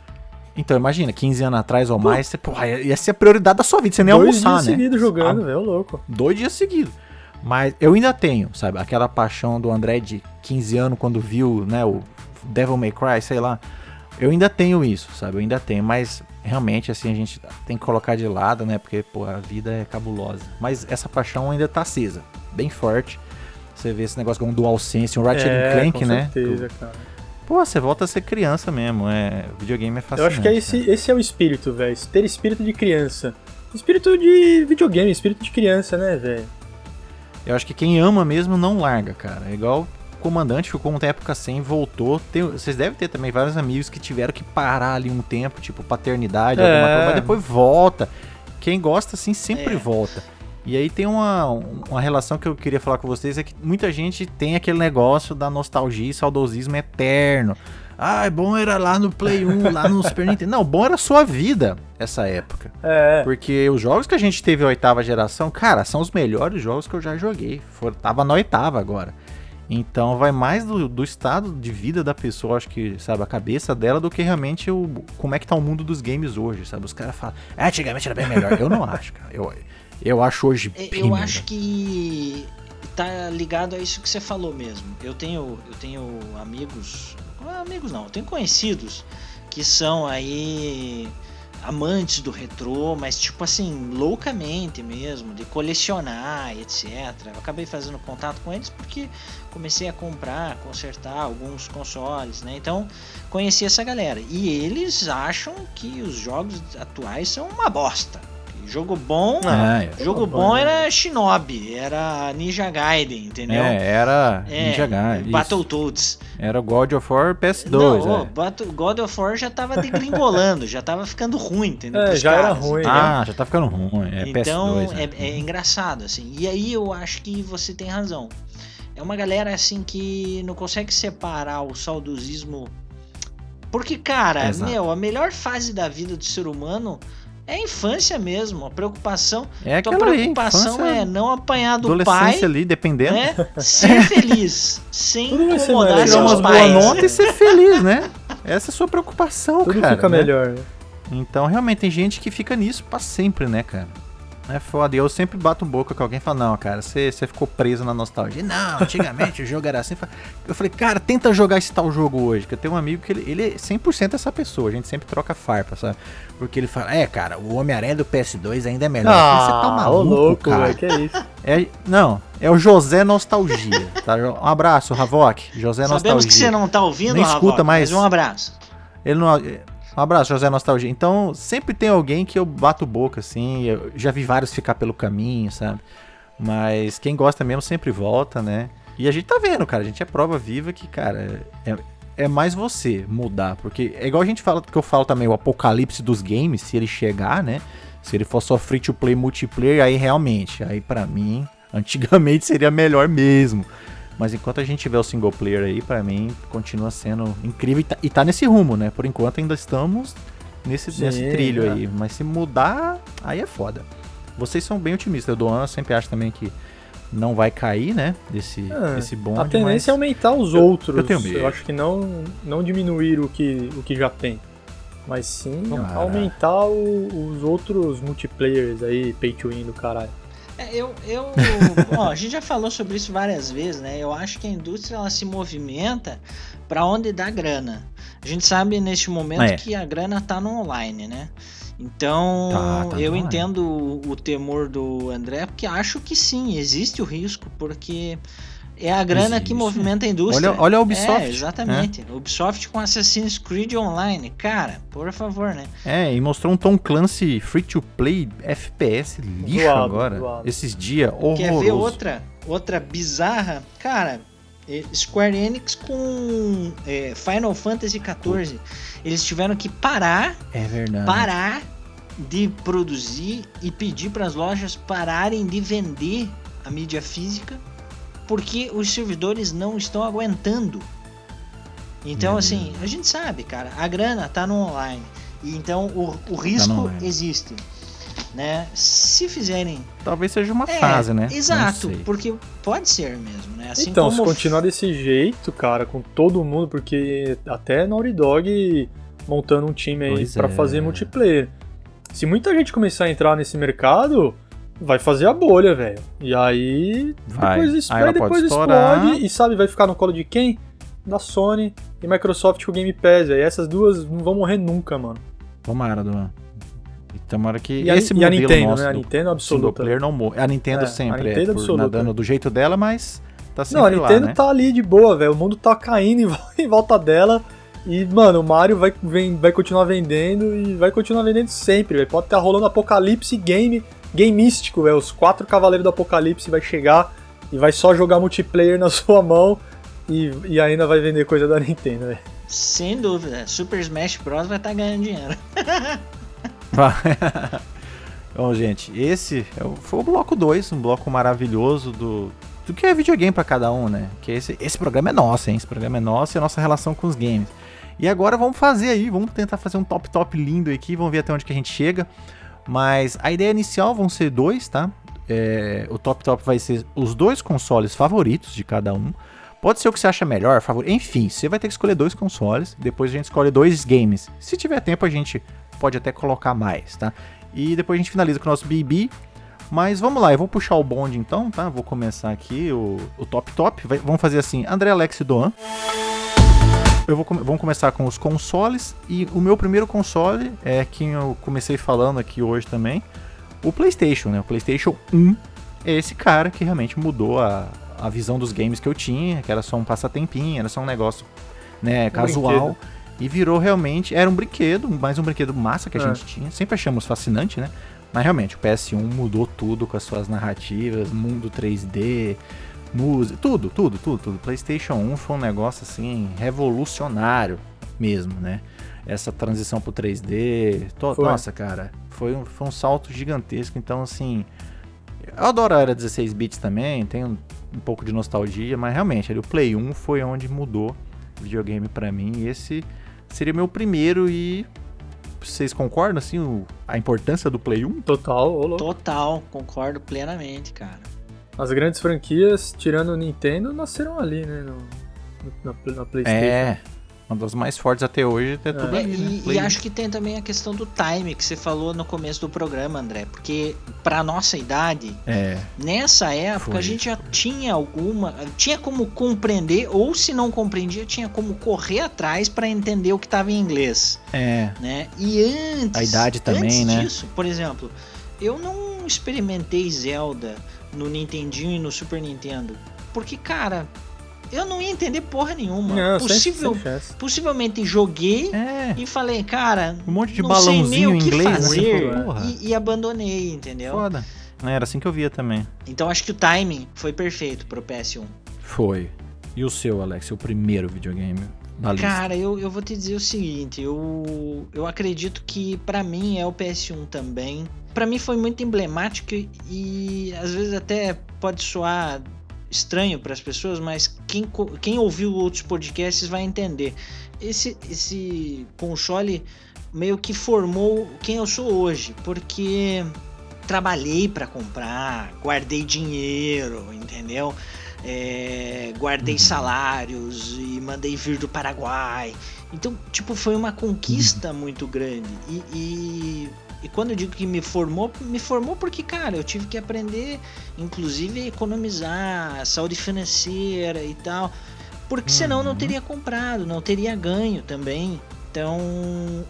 Então, imagina, 15 anos atrás ou mais, você, porra, ia ser a prioridade da sua vida, você nem Dois almoçar, né? Dois dias seguidos jogando, velho, louco. Dois dias seguidos. Mas eu ainda tenho, sabe, aquela paixão do André de 15 anos quando viu, né, o Devil May Cry, sei lá. Eu ainda tenho isso, sabe? Eu ainda tenho, mas realmente assim a gente tem que colocar de lado, né? Porque pô, a vida é cabulosa. Mas essa paixão ainda tá acesa, bem forte. Você vê esse negócio como DualSense, um Ratchet é, Clank, com né? Certeza, cara. Pô, você volta a ser criança mesmo. É, videogame é fascinante. Eu acho que é esse, esse é o espírito, velho. Ter espírito de criança. Espírito de videogame, espírito de criança, né, velho? Eu acho que quem ama mesmo não larga, cara. É igual o comandante ficou uma época sem, voltou. Tem, vocês devem ter também vários amigos que tiveram que parar ali um tempo, tipo paternidade, é. alguma coisa, mas depois volta. Quem gosta, assim, sempre é. volta. E aí tem uma, uma relação que eu queria falar com vocês, é que muita gente tem aquele negócio da nostalgia e saudosismo eterno. Ah, bom era lá no Play 1, lá no Super *laughs* Nintendo. Não, bom era a sua vida essa época. É. Porque os jogos que a gente teve a oitava geração, cara, são os melhores jogos que eu já joguei. For, tava na oitava agora. Então vai mais do, do, estado de vida da pessoa, acho que, sabe, a cabeça dela, do que realmente o, como é que tá o mundo dos games hoje, sabe? Os caras falam, ah, antigamente era bem melhor. eu não *laughs* acho, cara. Eu, eu acho hoje é, bem Eu melhor. acho que tá ligado a isso que você falou mesmo. Eu tenho, eu tenho amigos amigos não, eu tenho conhecidos que são aí amantes do retrô, mas tipo assim, loucamente mesmo, de colecionar, etc. Eu acabei fazendo contato com eles porque comecei a comprar, consertar alguns consoles, né? Então, conheci essa galera. E eles acham que os jogos atuais são uma bosta. Jogo bom, ah, é. jogo bom era Shinobi, era Ninja Gaiden, entendeu? É, era é, Ninja Gaiden. Battletoads. Era God of War PS2. Não, é. God of War já tava degringolando, já tava ficando ruim, entendeu? É, já caras, era ruim. Entendeu? Ah, já tá ficando ruim. É então, PS2, né? é, é engraçado, assim. E aí eu acho que você tem razão. É uma galera, assim, que não consegue separar o saudosismo. Porque, cara, Exato. meu, a melhor fase da vida do ser humano é a infância mesmo, a preocupação. É tua preocupação aí, é não apanhar do pai. ali, dependendo. Né? *laughs* Ser feliz, sem Tudo incomodar seus umas pais. boas notas e ser feliz, né? Essa é a sua preocupação, Tudo cara. Tudo fica né? melhor. Então, realmente, tem gente que fica nisso para sempre, né, cara? É foda. E eu sempre bato boca com alguém e falo, não, cara, você ficou preso na nostalgia. Não, antigamente *laughs* o jogo era assim. Eu falei, cara, tenta jogar esse tal jogo hoje. Que eu tenho um amigo que ele, ele é 100% essa pessoa. A gente sempre troca farpa, sabe? Porque ele fala, é, cara, o Homem-Aranha do PS2 ainda é melhor. Ah, você tá maluco, louco, cara. que é isso? É, não, é o José Nostalgia. Tá? Um abraço, Havok. José Sabemos Nostalgia. Sabemos que você não tá ouvindo, Nem escuta mais. Mas um abraço. Ele não um abraço, José Nostalgia. Então, sempre tem alguém que eu bato boca, assim. Eu já vi vários ficar pelo caminho, sabe? Mas quem gosta mesmo sempre volta, né? E a gente tá vendo, cara. A gente é prova viva que, cara, é, é mais você mudar. Porque é igual a gente fala, que eu falo também, o apocalipse dos games, se ele chegar, né? Se ele for só free to play multiplayer, aí realmente, aí para mim, *laughs* antigamente seria melhor mesmo. Mas enquanto a gente tiver o single player aí, para mim, continua sendo incrível. E tá, e tá, nesse rumo, né? Por enquanto ainda estamos nesse, Sim, nesse trilho é. aí. Mas se mudar, aí é foda. Vocês são bem otimistas. O Doan sempre acha também que não vai cair, né? Desse, é, desse bonde. A tendência é aumentar os outros. Eu, tenho medo. Eu acho que não, não diminuir o que, o que já tem. Mas sim ah. aumentar o, os outros multiplayers aí, pay to win do caralho. É, eu, eu *laughs* ó, a gente já falou sobre isso várias vezes, né? Eu acho que a indústria ela se movimenta para onde dá grana. A gente sabe neste momento é. que a grana tá no online, né? Então, tá, tá eu entendo o, o temor do André, porque acho que sim, existe o risco, porque é a grana Existe. que movimenta a indústria. Olha, olha a Ubisoft. É, exatamente. Né? Ubisoft com Assassin's Creed Online. Cara, por favor, né? É, e mostrou um Tom Clancy free to play FPS lixo agora. Esses dias, horroroso. Quer ver outra, outra bizarra? Cara, É, Square Enix com é, Final Fantasy XIV. Eles tiveram que parar. É verdade. Parar de produzir e pedir para as lojas pararem de vender a mídia física porque os servidores não estão aguentando. Então, hum. assim, a gente sabe, cara, a grana tá no online. E então o, o tá risco tá existe. Né? Se fizerem. Talvez seja uma é, fase, né? Exato, porque pode ser mesmo, né? Assim então, se continuar desse jeito, cara, com todo mundo, porque até Naughty Dog montando um time aí para é. fazer multiplayer. Se muita gente começar a entrar nesse mercado, vai fazer a bolha, velho. E aí vai. depois, aí depois explode e sabe, vai ficar no colo de quem? Da Sony e Microsoft com o Game Pass, velho. Essas duas não vão morrer nunca, mano. Tomara, Duan. Tomara que e esse a, modelo e a Nintendo, nosso né? A Nintendo absoluta. player não morre. A Nintendo é, sempre a Nintendo é por, nadando do jeito dela, mas tá sempre Não, a Nintendo lá, né? tá ali de boa, velho. O mundo tá caindo *laughs* em volta dela. E, mano, o Mario vai, vem, vai continuar vendendo e vai continuar vendendo sempre, velho. Pode estar tá rolando apocalipse game, game místico, velho. Os quatro cavaleiros do apocalipse vai chegar e vai só jogar multiplayer na *laughs* sua mão e, e ainda vai vender coisa da Nintendo, velho. Sem dúvida. Super Smash Bros. vai estar tá ganhando dinheiro. *laughs* *laughs* Bom, gente, esse é foi o bloco 2, um bloco maravilhoso do, do que é videogame para cada um, né? Que esse, esse programa é nosso, hein? Esse programa é nosso e a nossa relação com os games. E agora vamos fazer aí, vamos tentar fazer um top top lindo aqui, vamos ver até onde que a gente chega. Mas a ideia inicial vão ser dois, tá? É, o top top vai ser os dois consoles favoritos de cada um. Pode ser o que você acha melhor, favorito. Enfim, você vai ter que escolher dois consoles. Depois a gente escolhe dois games. Se tiver tempo, a gente pode até colocar mais, tá? E depois a gente finaliza com o nosso BB. Mas vamos lá, eu vou puxar o bonde então, tá? Vou começar aqui o, o top top. Vai, vamos fazer assim: André Alex Doan eu vou vamos começar com os consoles e o meu primeiro console é quem eu comecei falando aqui hoje também, o PlayStation, né? O PlayStation 1 é esse cara que realmente mudou a, a visão dos games que eu tinha, que era só um passatempinho, era só um negócio, né, um casual. Brinquedo. E virou realmente, era um brinquedo, mais um brinquedo massa que a é. gente tinha. Sempre achamos fascinante, né? Mas realmente, o PS1 mudou tudo com as suas narrativas, mundo 3D, música, tudo, tudo, tudo, tudo. PlayStation 1 foi um negócio assim revolucionário mesmo, né? Essa transição pro 3D, to... nossa, cara, foi um, foi um salto gigantesco. Então, assim, eu adoro a era 16 bits também, tenho um, um pouco de nostalgia, mas realmente, ali, o Play 1 foi onde mudou o videogame para mim. E esse seria meu primeiro e vocês concordam assim o, a importância do Play 1? Total, Total, concordo plenamente, cara. As grandes franquias, tirando o Nintendo, nasceram ali, né? No, na, na PlayStation. É, uma das mais fortes até hoje é tudo é, ali, né? E, e, acho que tem também a questão do time que você falou no começo do programa, André. Porque pra nossa idade, é, nessa época foi, a gente já foi. tinha alguma. Tinha como compreender, ou se não compreendia, tinha como correr atrás para entender o que tava em inglês. É. Né? E antes. A idade também, antes né? Disso, por exemplo, eu não experimentei Zelda no Nintendinho e no Super Nintendo. Porque, cara, eu não ia entender porra nenhuma. Não, Possível, possivelmente joguei é. e falei, cara, um monte de balãozinho em inglês, fazer e, e, abandonei, entendeu? Foda. Era assim que eu via também. Então acho que o timing foi perfeito pro PS1. Foi. E o seu, Alex? O primeiro videogame? Da Cara, eu, eu vou te dizer o seguinte, eu, eu acredito que para mim é o PS1 também. Para mim foi muito emblemático e, e às vezes até pode soar estranho para as pessoas, mas quem, quem ouviu outros podcasts vai entender. Esse, esse console meio que formou quem eu sou hoje, porque trabalhei para comprar, guardei dinheiro, entendeu? É, guardei uhum. salários e mandei vir do Paraguai. Então, tipo, foi uma conquista uhum. muito grande. E, e e quando eu digo que me formou, me formou porque, cara, eu tive que aprender, inclusive, a economizar, saúde financeira e tal. Porque senão não uhum. teria comprado, não teria ganho também. Então,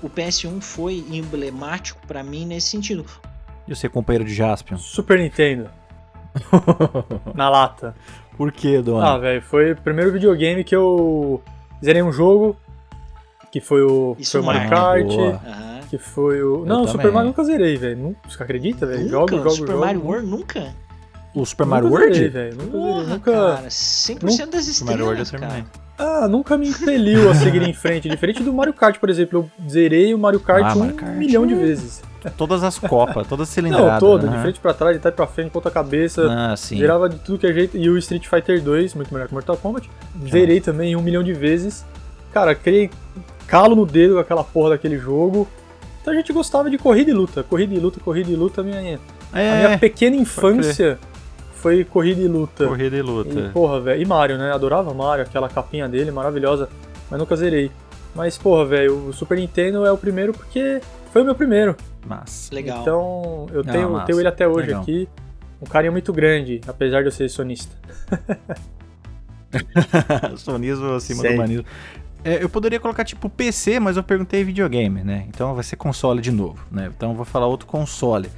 o PS1 foi emblemático para mim nesse sentido. E você, companheiro de Jaspion? Super Nintendo. *laughs* Na lata. Por que, dona? Ah, velho, foi o primeiro videogame que eu zerei um jogo, que foi o, foi o Mario Kart. Uhum. Que foi o. Eu não, o Super Mario nunca zerei, velho. Você acredita, velho? Jogo, jogo, Super jogo. Mario World nunca? O Super Mario World? Véio, nunca Porra, nunca... Cara, 100% nunca... das estrelas, terminei. Ah, nunca me impeliu a seguir em frente. Diferente do Mario Kart, por exemplo. Eu zerei o Mario Kart ah, um Mario Kart. milhão de vezes. Todas as copas, todas cilindradas. Não, toda, de frente pra trás, de trás pra frente, ponta cabeça. Ah, sim. Zerava de tudo que é jeito. E o Street Fighter 2, muito melhor que Mortal Kombat. Zerei também um milhão de vezes. Cara, criei calo no dedo com aquela porra daquele jogo. Então a gente gostava de corrida e luta. Corrida e luta, corrida e luta. Minha, é, a minha pequena infância foi corrida e luta. Corrida e luta. E, porra, velho. E Mario, né? Adorava Mario, aquela capinha dele, maravilhosa. Mas nunca zerei. Mas, porra, velho, o Super Nintendo é o primeiro porque foi o meu primeiro. Massa. Legal. Então, eu tenho, Não, tenho ele até hoje Legal. aqui. Um carinho muito grande, apesar de eu ser sonista. *laughs* Sonismo acima Sei. do manismo. É, eu poderia colocar tipo PC, mas eu perguntei videogame, né? Então vai ser console de novo, né? Então eu vou falar outro console.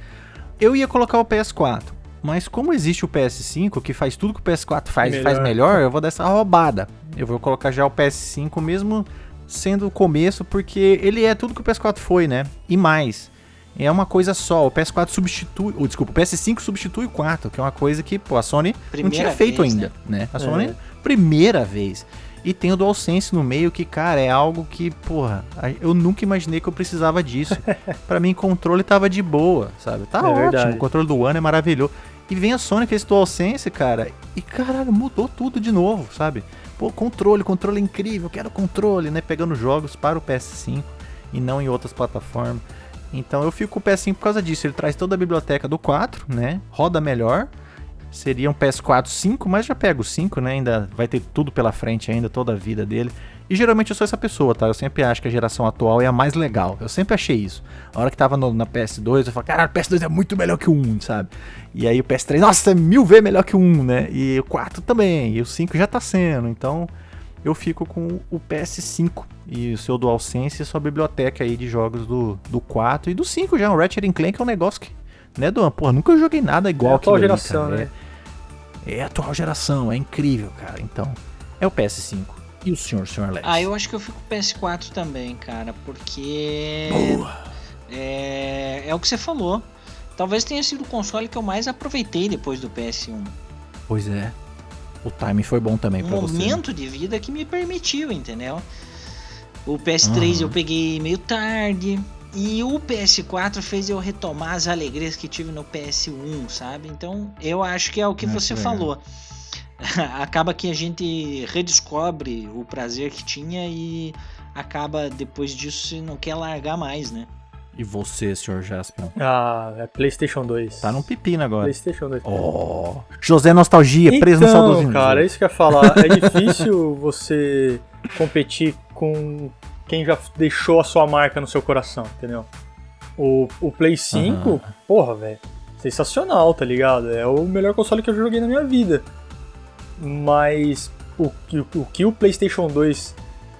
Eu ia colocar o PS4, mas como existe o PS5 que faz tudo que o PS4 faz e faz melhor, eu vou dar essa roubada. Eu vou colocar já o PS5 mesmo sendo o começo, porque ele é tudo que o PS4 foi, né? E mais. É uma coisa só, o PS4 substitui, ou desculpa, o PS5 substitui o 4, que é uma coisa que, pô, a Sony primeira não tinha feito vez, ainda, né? né? A Sony, é. primeira vez. E tem o DualSense no meio, que, cara, é algo que, porra, eu nunca imaginei que eu precisava disso. *laughs* para mim, controle tava de boa, sabe? Tá é ótimo, verdade. o controle do One é maravilhoso. E vem a Sony com esse DualSense, cara, e caralho, mudou tudo de novo, sabe? Pô, controle, controle incrível, quero controle, né? Pegando jogos para o PS5 e não em outras plataformas. Então eu fico com o PS5 por causa disso. Ele traz toda a biblioteca do 4, né? Roda melhor seria um PS4 5, mas já pega o 5, né? Ainda vai ter tudo pela frente ainda, toda a vida dele. E geralmente eu sou essa pessoa, tá? Eu sempre acho que a geração atual é a mais legal. Eu sempre achei isso. A hora que tava no, na PS2, eu falei, cara, o PS2 é muito melhor que o 1, sabe? E aí o PS3, nossa, é mil vezes melhor que o 1, né? E o 4 também, e o 5 já tá sendo. Então eu fico com o PS5 e o seu DualSense e sua biblioteca aí de jogos do, do 4 e do 5 já. O Ratchet Clank é um negócio que né, Duan? Porra, nunca joguei nada igual é atual geração, ali, né? É, é atual geração, é incrível, cara. Então, é o PS5. E o senhor, senhor Alex? Ah, eu acho que eu fico com o PS4 também, cara, porque. Boa! É, é o que você falou. Talvez tenha sido o console que eu mais aproveitei depois do PS1. Pois é. O timing foi bom também um pra você. Um momento de vida que me permitiu, entendeu? O PS3 uhum. eu peguei meio tarde. E o PS4 fez eu retomar as alegrias que tive no PS1, sabe? Então eu acho que é o que você falou. *laughs* acaba que a gente redescobre o prazer que tinha e acaba depois disso não quer largar mais, né? E você, senhor Jasper? Ah, é PlayStation 2. Tá num pepino agora. PlayStation 2. Oh, José Nostalgia, então, preso no saudosismo. cara, é isso que eu ia falar. É difícil *laughs* você competir com quem já deixou a sua marca no seu coração, entendeu? O, o Play 5, uhum. porra, velho, sensacional, tá ligado? É o melhor console que eu joguei na minha vida. Mas o, o, o que o PlayStation 2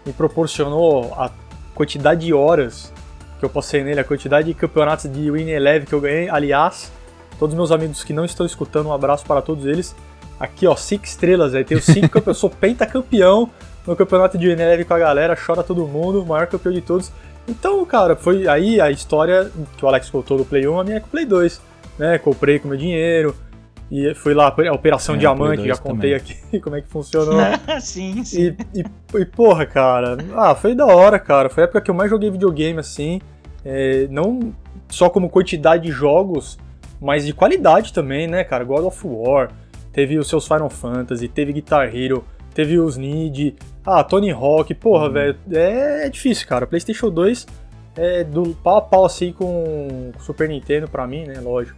me proporcionou, a quantidade de horas que eu passei nele, a quantidade de campeonatos de Win Eleven que eu ganhei, aliás, todos meus amigos que não estão escutando, um abraço para todos eles. Aqui, ó, 5 estrelas, aí tenho 5 campeões, *laughs* eu sou pentacampeão no campeonato de neve com a galera, chora todo mundo, maior campeão de todos. Então, cara, foi aí a história que o Alex contou do Play 1, a minha é com o Play 2, né? Comprei com meu dinheiro, e fui lá, a Operação é, Diamante, já contei também. aqui *laughs* como é que funcionou. sim, *laughs* sim. E, e, e, porra, cara, ah, foi da hora, cara. Foi a época que eu mais joguei videogame, assim. É, não só como quantidade de jogos, mas de qualidade também, né, cara? God of War, teve os seus Final Fantasy, teve Guitar Hero, teve os Need, ah, Tony Hawk, porra, uhum. velho, é, é, difícil, cara. PlayStation 2 é do pau a pau assim com Super Nintendo pra mim, né, lógico.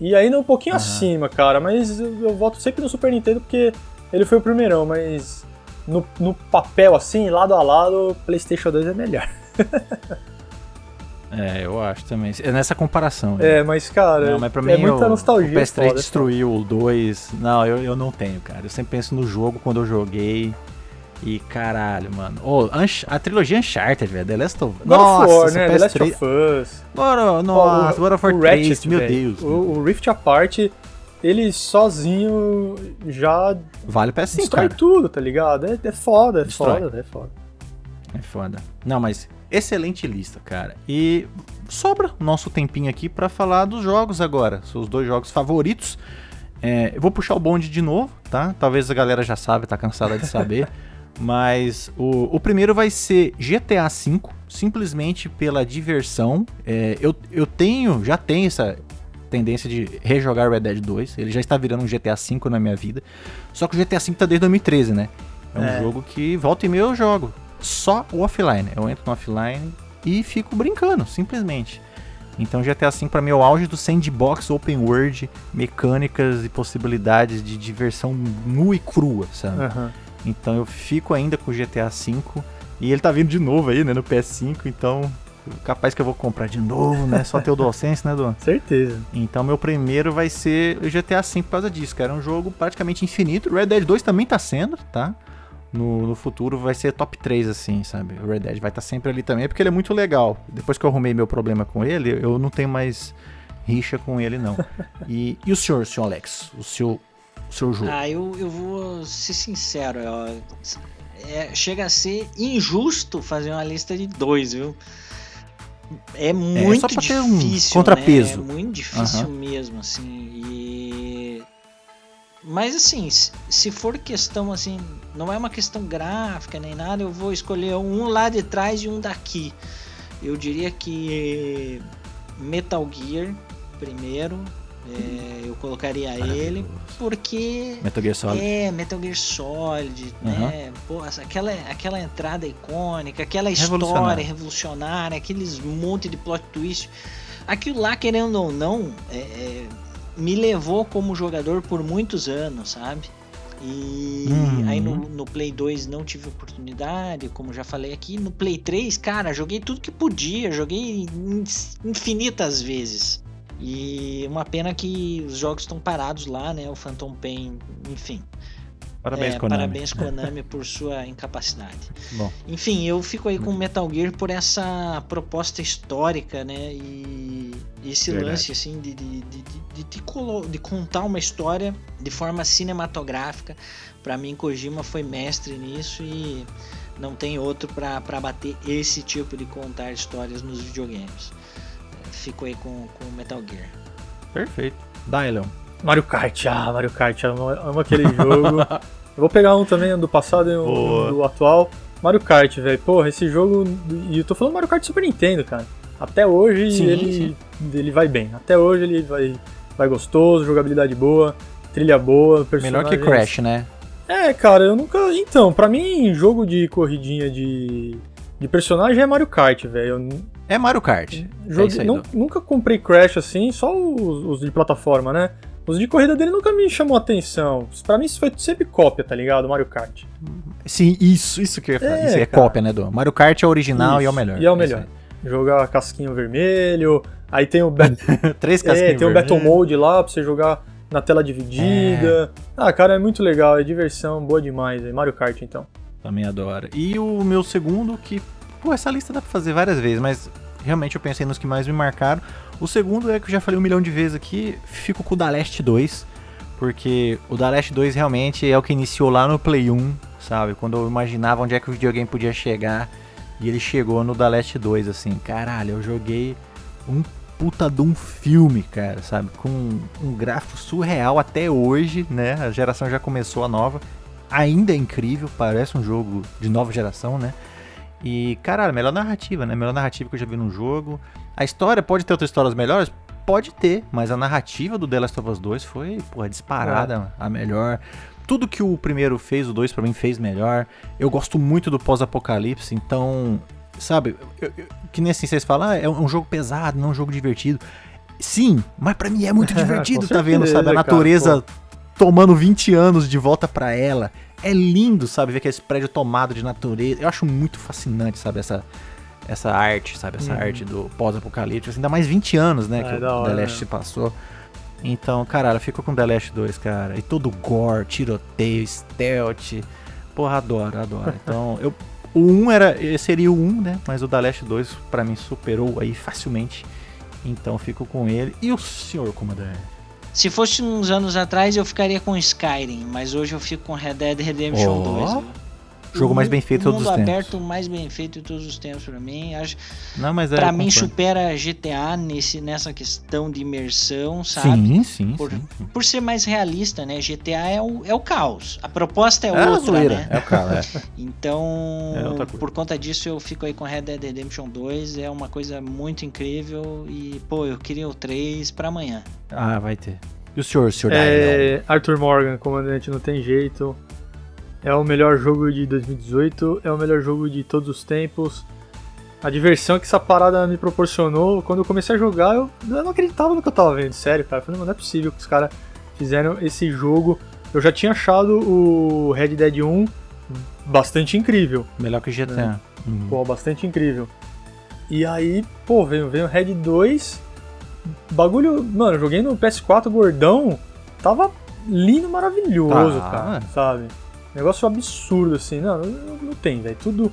E ainda um pouquinho uhum. acima, cara, mas eu, eu volto sempre no Super Nintendo porque ele foi o primeirão, mas no, no papel assim, lado a lado, PlayStation 2 é melhor. *laughs* É, eu acho também. É nessa comparação. Né? É, mas, cara, não, mas pra é mim, é muita o, nostalgia. O PS3 foda, destruiu o 2. Não, eu, eu não tenho, cara. Eu sempre penso no jogo quando eu joguei. E caralho, mano. Oh, a trilogia Uncharted, velho. The Last of Us. Nossa, of War, né? The Last of Us. Bora, nossa, God of War 3, Ratchet, meu Deus. O, o, Rift Apart, ele sozinho já. Vale PS5, destrói cara. tudo, tá ligado? É, é foda, é destrói. foda, é foda. É foda. Não, mas excelente lista, cara. E sobra nosso tempinho aqui para falar dos jogos agora. Seus dois jogos favoritos. é, eu vou puxar o bonde de novo, tá? Talvez a galera já sabe, tá cansada de saber. *laughs* mas o, o primeiro vai ser GTA V, simplesmente pela diversão. É, eu, eu tenho, já tenho essa tendência de rejogar Red Dead 2. Ele já está virando um GTA V na minha vida. Só que o GTA V tá desde 2013, né? É um é. jogo que volta e meia eu jogo. Só o offline. Eu entro no offline e fico brincando, simplesmente. Então GTA V para mim é o auge do sandbox open world, mecânicas e possibilidades de diversão nua e crua, sabe? Uhum. Então eu fico ainda com o GTA V e ele tá vindo de novo aí, né, no PS5, então capaz que eu vou comprar de novo, né? Só ter o DualSense, né, Duan? *laughs* Certeza. Então meu primeiro vai ser o GTA V por causa disso, cara. É um jogo praticamente infinito. Red Dead 2 também tá sendo, tá? No, no, futuro vai ser top 3, assim, sabe? O Red Dead vai estar tá sempre ali também, porque ele é muito legal. Depois que eu arrumei meu problema com ele, eu não tenho mais rixa com ele, não. *laughs* E, e o senhor, senhor Alex? O seu, seu jogo? Ah, eu, eu vou ser sincero, ó, é, chega a ser injusto fazer uma lista de dois, viu? É, muito é, difícil. Um contrapeso. Né? É muito difícil uhum. mesmo, assim. E... Mas assim, se for questão assim, não é uma questão gráfica nem nada, eu vou escolher um lá de trás e um daqui. Eu diria que Metal Gear primeiro, é, eu colocaria ele porque Metal Gear Solid. É, Metal Gear Solid, uhum. né? Pô, aquela, aquela entrada icônica, aquela história revolucionária, aqueles monte de plot twist. Aquilo lá, querendo ou não, é, é, me levou como jogador por muitos anos, sabe? E uhum. aí no, no, Play 2 não tive oportunidade, como já falei aqui. No Play 3, cara, joguei tudo que podia, joguei infinitas vezes. E uma pena que os jogos estão parados lá, né? O Phantom Pain, enfim. Parabéns, é, Konami. Parabéns, *laughs* Konami, por sua incapacidade. Bom. Enfim, eu fico aí com Metal Gear por essa proposta histórica, né? E esse Verdade. lance, assim, de, de, de, de, de, de contar uma história de forma cinematográfica. Para mim, Kojima foi mestre nisso e não tem outro para bater esse tipo de contar histórias nos videogames. Fico aí com, com Metal Gear. Perfeito. Dylan. Mario Kart, ah, Mario Kart, amo, amo aquele jogo. *laughs* Eu vou pegar um também do passado e um do atual. Mario Kart, velho. Porra, esse jogo. E eu tô falando Mario Kart Super Nintendo, cara. Até hoje sim, ele, sim. ele vai bem. Até hoje ele vai, vai gostoso, jogabilidade boa, trilha boa, personagens... Melhor que Crash, né? É, cara, eu nunca. Então, pra mim, jogo de corridinha de, de personagem é Mario Kart, velho. É Mario Kart. Joguei, é aí, nunca comprei Crash assim, só os, os de plataforma, né? Os de corrida dele nunca me chamou atenção. Pra mim isso foi sempre cópia, tá ligado? Mario Kart. Sim, isso, isso que eu ia falar. É, isso é cópia, né, do Mario Kart é o original isso, e é o melhor. E é o melhor. É jogar casquinho vermelho, aí tem o... *laughs* Três casquinhos É, tem o Battle Mode lá pra você jogar na tela dividida. É. Ah, cara, é muito legal, é diversão, boa demais. É Mario Kart, então. Também adoro. E o meu segundo, que... Pô, essa lista dá pra fazer várias vezes, mas realmente eu pensei nos que mais me marcaram. O segundo é que eu já falei um milhão de vezes aqui, fico com o Da Last 2, porque o Da Last 2 realmente é o que iniciou lá no Play 1, sabe? Quando eu imaginava onde é que o videogame podia chegar, e ele chegou no Da Last 2, assim, caralho, eu joguei um puta de um filme, cara, sabe? Com um gráfico surreal até hoje, né? A geração já começou a nova. Ainda é incrível, parece um jogo de nova geração, né? E, caralho, melhor narrativa, né? Melhor narrativa que eu já vi num jogo. A história pode ter outras histórias melhores? Pode ter, mas a narrativa do The Last of Us 2 foi, porra, disparada, é. a melhor. Tudo que o primeiro fez, o 2 para mim fez melhor. Eu gosto muito do pós-apocalipse, então, sabe, eu, eu, que nem assim vocês falam, ah, é um jogo pesado, não é um jogo divertido. Sim, mas para mim é muito *laughs* divertido, tá vendo, sabe? A natureza cara, tomando 20 anos de volta para ela. É lindo, sabe, ver aquele prédio tomado de natureza. Eu acho muito fascinante, sabe, essa essa arte, sabe? Essa uhum. arte do pós-apocalipse. Assim, ainda mais 20 anos, né? É, que o hora, The Last né? se passou. Então, caralho, ficou com The Last 2, cara. E todo gore, tiroteio, stealth. Porra, adoro, adoro. *laughs* Então, eu, o 1 era, seria o 1, né? Mas o The Last 2 pra mim superou aí facilmente. Então, fico com ele. E o senhor comandante? Se fosse uns anos atrás, eu ficaria com Skyrim. Mas hoje eu fico com Red Dead Redemption oh. 2. Viu? Jogo mais bem feito de todos os tempos. mundo aberto mais bem feito de todos os tempos para mim. Acho, Não, mas é, pra mim supera GTA nesse, nessa questão de imersão, sabe? Sim, sim, por, sim. por ser mais realista, né? GTA é o, é o caos. A proposta é, é outra, né? É o caos, é. *laughs* Então, é por conta disso eu fico aí com Red Dead Redemption 2, é uma coisa muito incrível e, pô, eu queria o 3 para amanhã. Ah, vai ter. E o senhor, senhor é, Arthur Morgan, comandante, não tem jeito. É o melhor jogo de 2018, é o melhor jogo de todos os tempos. A diversão que essa parada me proporcionou, quando eu comecei a jogar, eu, eu não acreditava no que eu tava vendo, sério, cara. Eu falei, não é possível que os caras fizeram esse jogo. Eu já tinha achado o Red Dead 1 bastante incrível. Melhor que o GTA. Né? Uhum. Pô, bastante incrível. E aí, pô, veio, veio o Red 2. Bagulho, mano, eu joguei no PS4 gordão, tava lindo, maravilhoso, ah, cara, sabe? Negócio absurdo, assim. Não, não, não tem, velho. Tudo.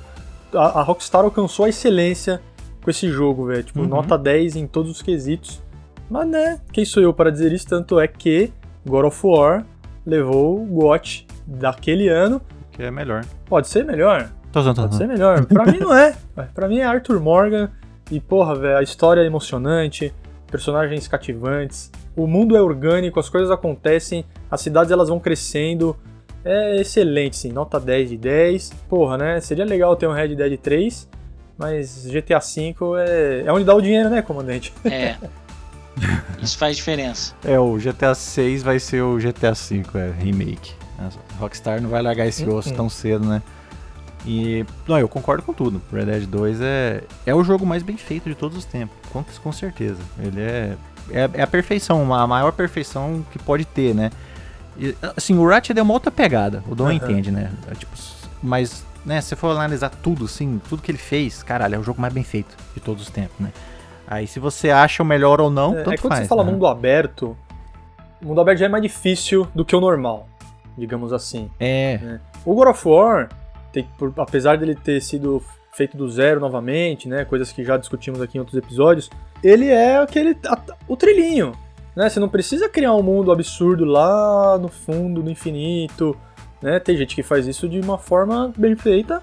A, a, Rockstar alcançou a excelência com esse jogo, velho. Tipo, uhum. nota 10 em todos os quesitos. Mas, né, quem sou eu para dizer isso? Tanto é que God of War levou o GOT daquele ano. Que é melhor. Pode ser melhor. Tô usando, Pode ser melhor. *laughs* Pra mim não é. Pra mim é Arthur Morgan. E, porra, velho, a história é emocionante, personagens cativantes, o mundo é orgânico, as coisas acontecem, as cidades elas vão crescendo, é excelente, sim. Nota 10 de 10. Porra, né? Seria legal ter um Red Dead 3, mas GTA V é, é onde dá o dinheiro, né, comandante? É. *laughs* Isso faz diferença. É, o GTA 6 vai ser o GTA V, é remake. A Rockstar não vai largar esse osso uhum. tão cedo, né? E. Não, eu concordo com tudo. Red Dead 2 é, é o jogo mais bem feito de todos os tempos. Com, com certeza. Ele é, é. É a perfeição, a maior perfeição que pode ter, né? E, assim, o Ratchet é uma outra pegada, o Dom uhum. entende, né? É, tipo, mas, né, se for analisar tudo, assim, tudo que ele fez, caralho, é o jogo mais bem feito de todos os tempos, né? Aí se você acha o melhor ou não, é, tanto é quando faz, você fala né? mundo aberto, o mundo aberto já é mais difícil do que o normal, digamos assim. É. Né? O God of War, tem, por, apesar dele ter sido feito do zero novamente, né, coisas que já discutimos aqui em outros episódios, ele é aquele a, o trilhinho, né? Você não precisa criar um mundo absurdo lá no fundo, no infinito. Né? Tem gente que faz isso de uma forma bem feita,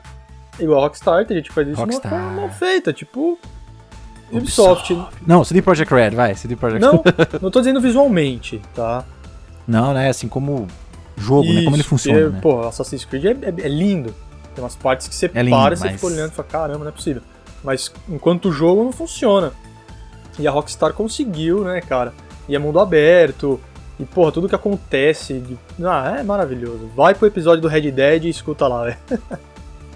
igual a Rockstar, tem gente que faz isso Rockstar. de uma forma mal feita, tipo Ubisoft. Ubisoft. Não, CD Projekt Red, vai, CD Projekt Não, *laughs* não tô dizendo visualmente, tá? Não, né? Assim como jogo, isso, né? Como ele funciona. É, né? Pô, Assassin's Creed é, é, é, lindo. Tem umas partes que você é lindo, para e você fica olhando e fala, caramba, não é possível. Mas enquanto o jogo não funciona. E a Rockstar conseguiu, né, cara? E é mundo aberto. E, porra, tudo que acontece. De... Ah, é maravilhoso. Vai pro episódio do Red Dead e escuta lá, velho.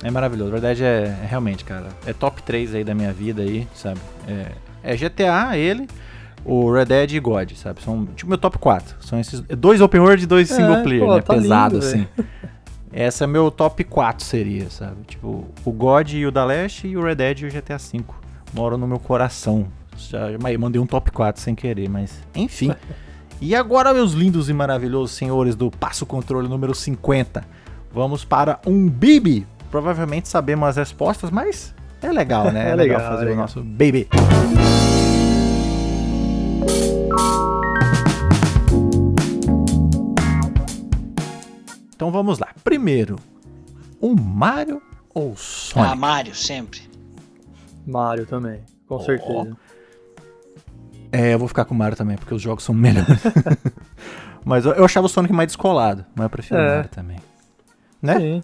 É maravilhoso. Na verdade, é, é, realmente, cara. É top 3 aí da minha vida aí, sabe? É, é GTA, ele, o Red Dead e God, sabe? São tipo meu top 4. São esses. Dois open world e dois é, single player, pô, né? Tá Pesado, lindo, assim. Essa é meu top 4 seria, sabe? Tipo, o God e o da Leste e o Red Dead e o GTA V. Moram no meu coração, já mandei um top 4 sem querer, mas enfim. e agora, meus lindos e maravilhosos senhores do Passo Controle número 50, vamos para um Bibi. Provavelmente sabemos as respostas, mas é legal, né? *laughs* É, é legal, legal, fazer é legal. o nosso Baby. Então vamos lá. Primeiro, o Mario ou Sonic? Ah, Mario, sempre. Mario também, com oh. certeza. É, eu vou ficar com o Mario também, porque os jogos são melhores. *laughs* mas eu, eu, achava o Sonic mais descolado, mas eu prefiro é. o Mario também. Né? Sim.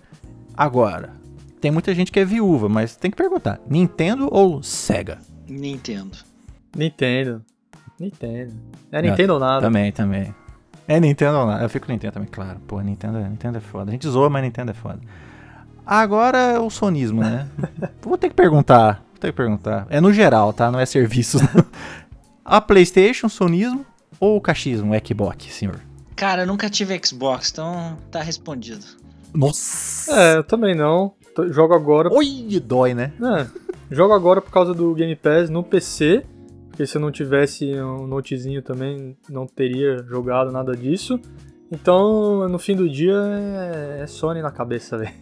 Agora, tem muita gente que é viúva, mas tem que perguntar: Nintendo ou Sega? Nintendo. Nintendo. Nintendo. É Nintendo ou nada. Também, também. É Nintendo ou nada. Eu fico com Nintendo também, claro. Pô, Nintendo, é, Nintendo é foda. A gente zoa, mas Nintendo é foda. Agora é o sonismo, né? *laughs* vou ter que perguntar. Vou ter que perguntar. É no geral, tá? Não é serviços. A PlayStation, sonismo ou o cachismo, Xbox, senhor? Cara, eu nunca tive Xbox, então tá respondido. Nossa! É, eu também não. Jogo agora. Oi, dói, né? É, jogo agora por causa do Game Pass no PC. Porque se eu não tivesse um notezinho também, não teria jogado nada disso. Então, no fim do dia, é, é Sony na cabeça, *laughs* velho.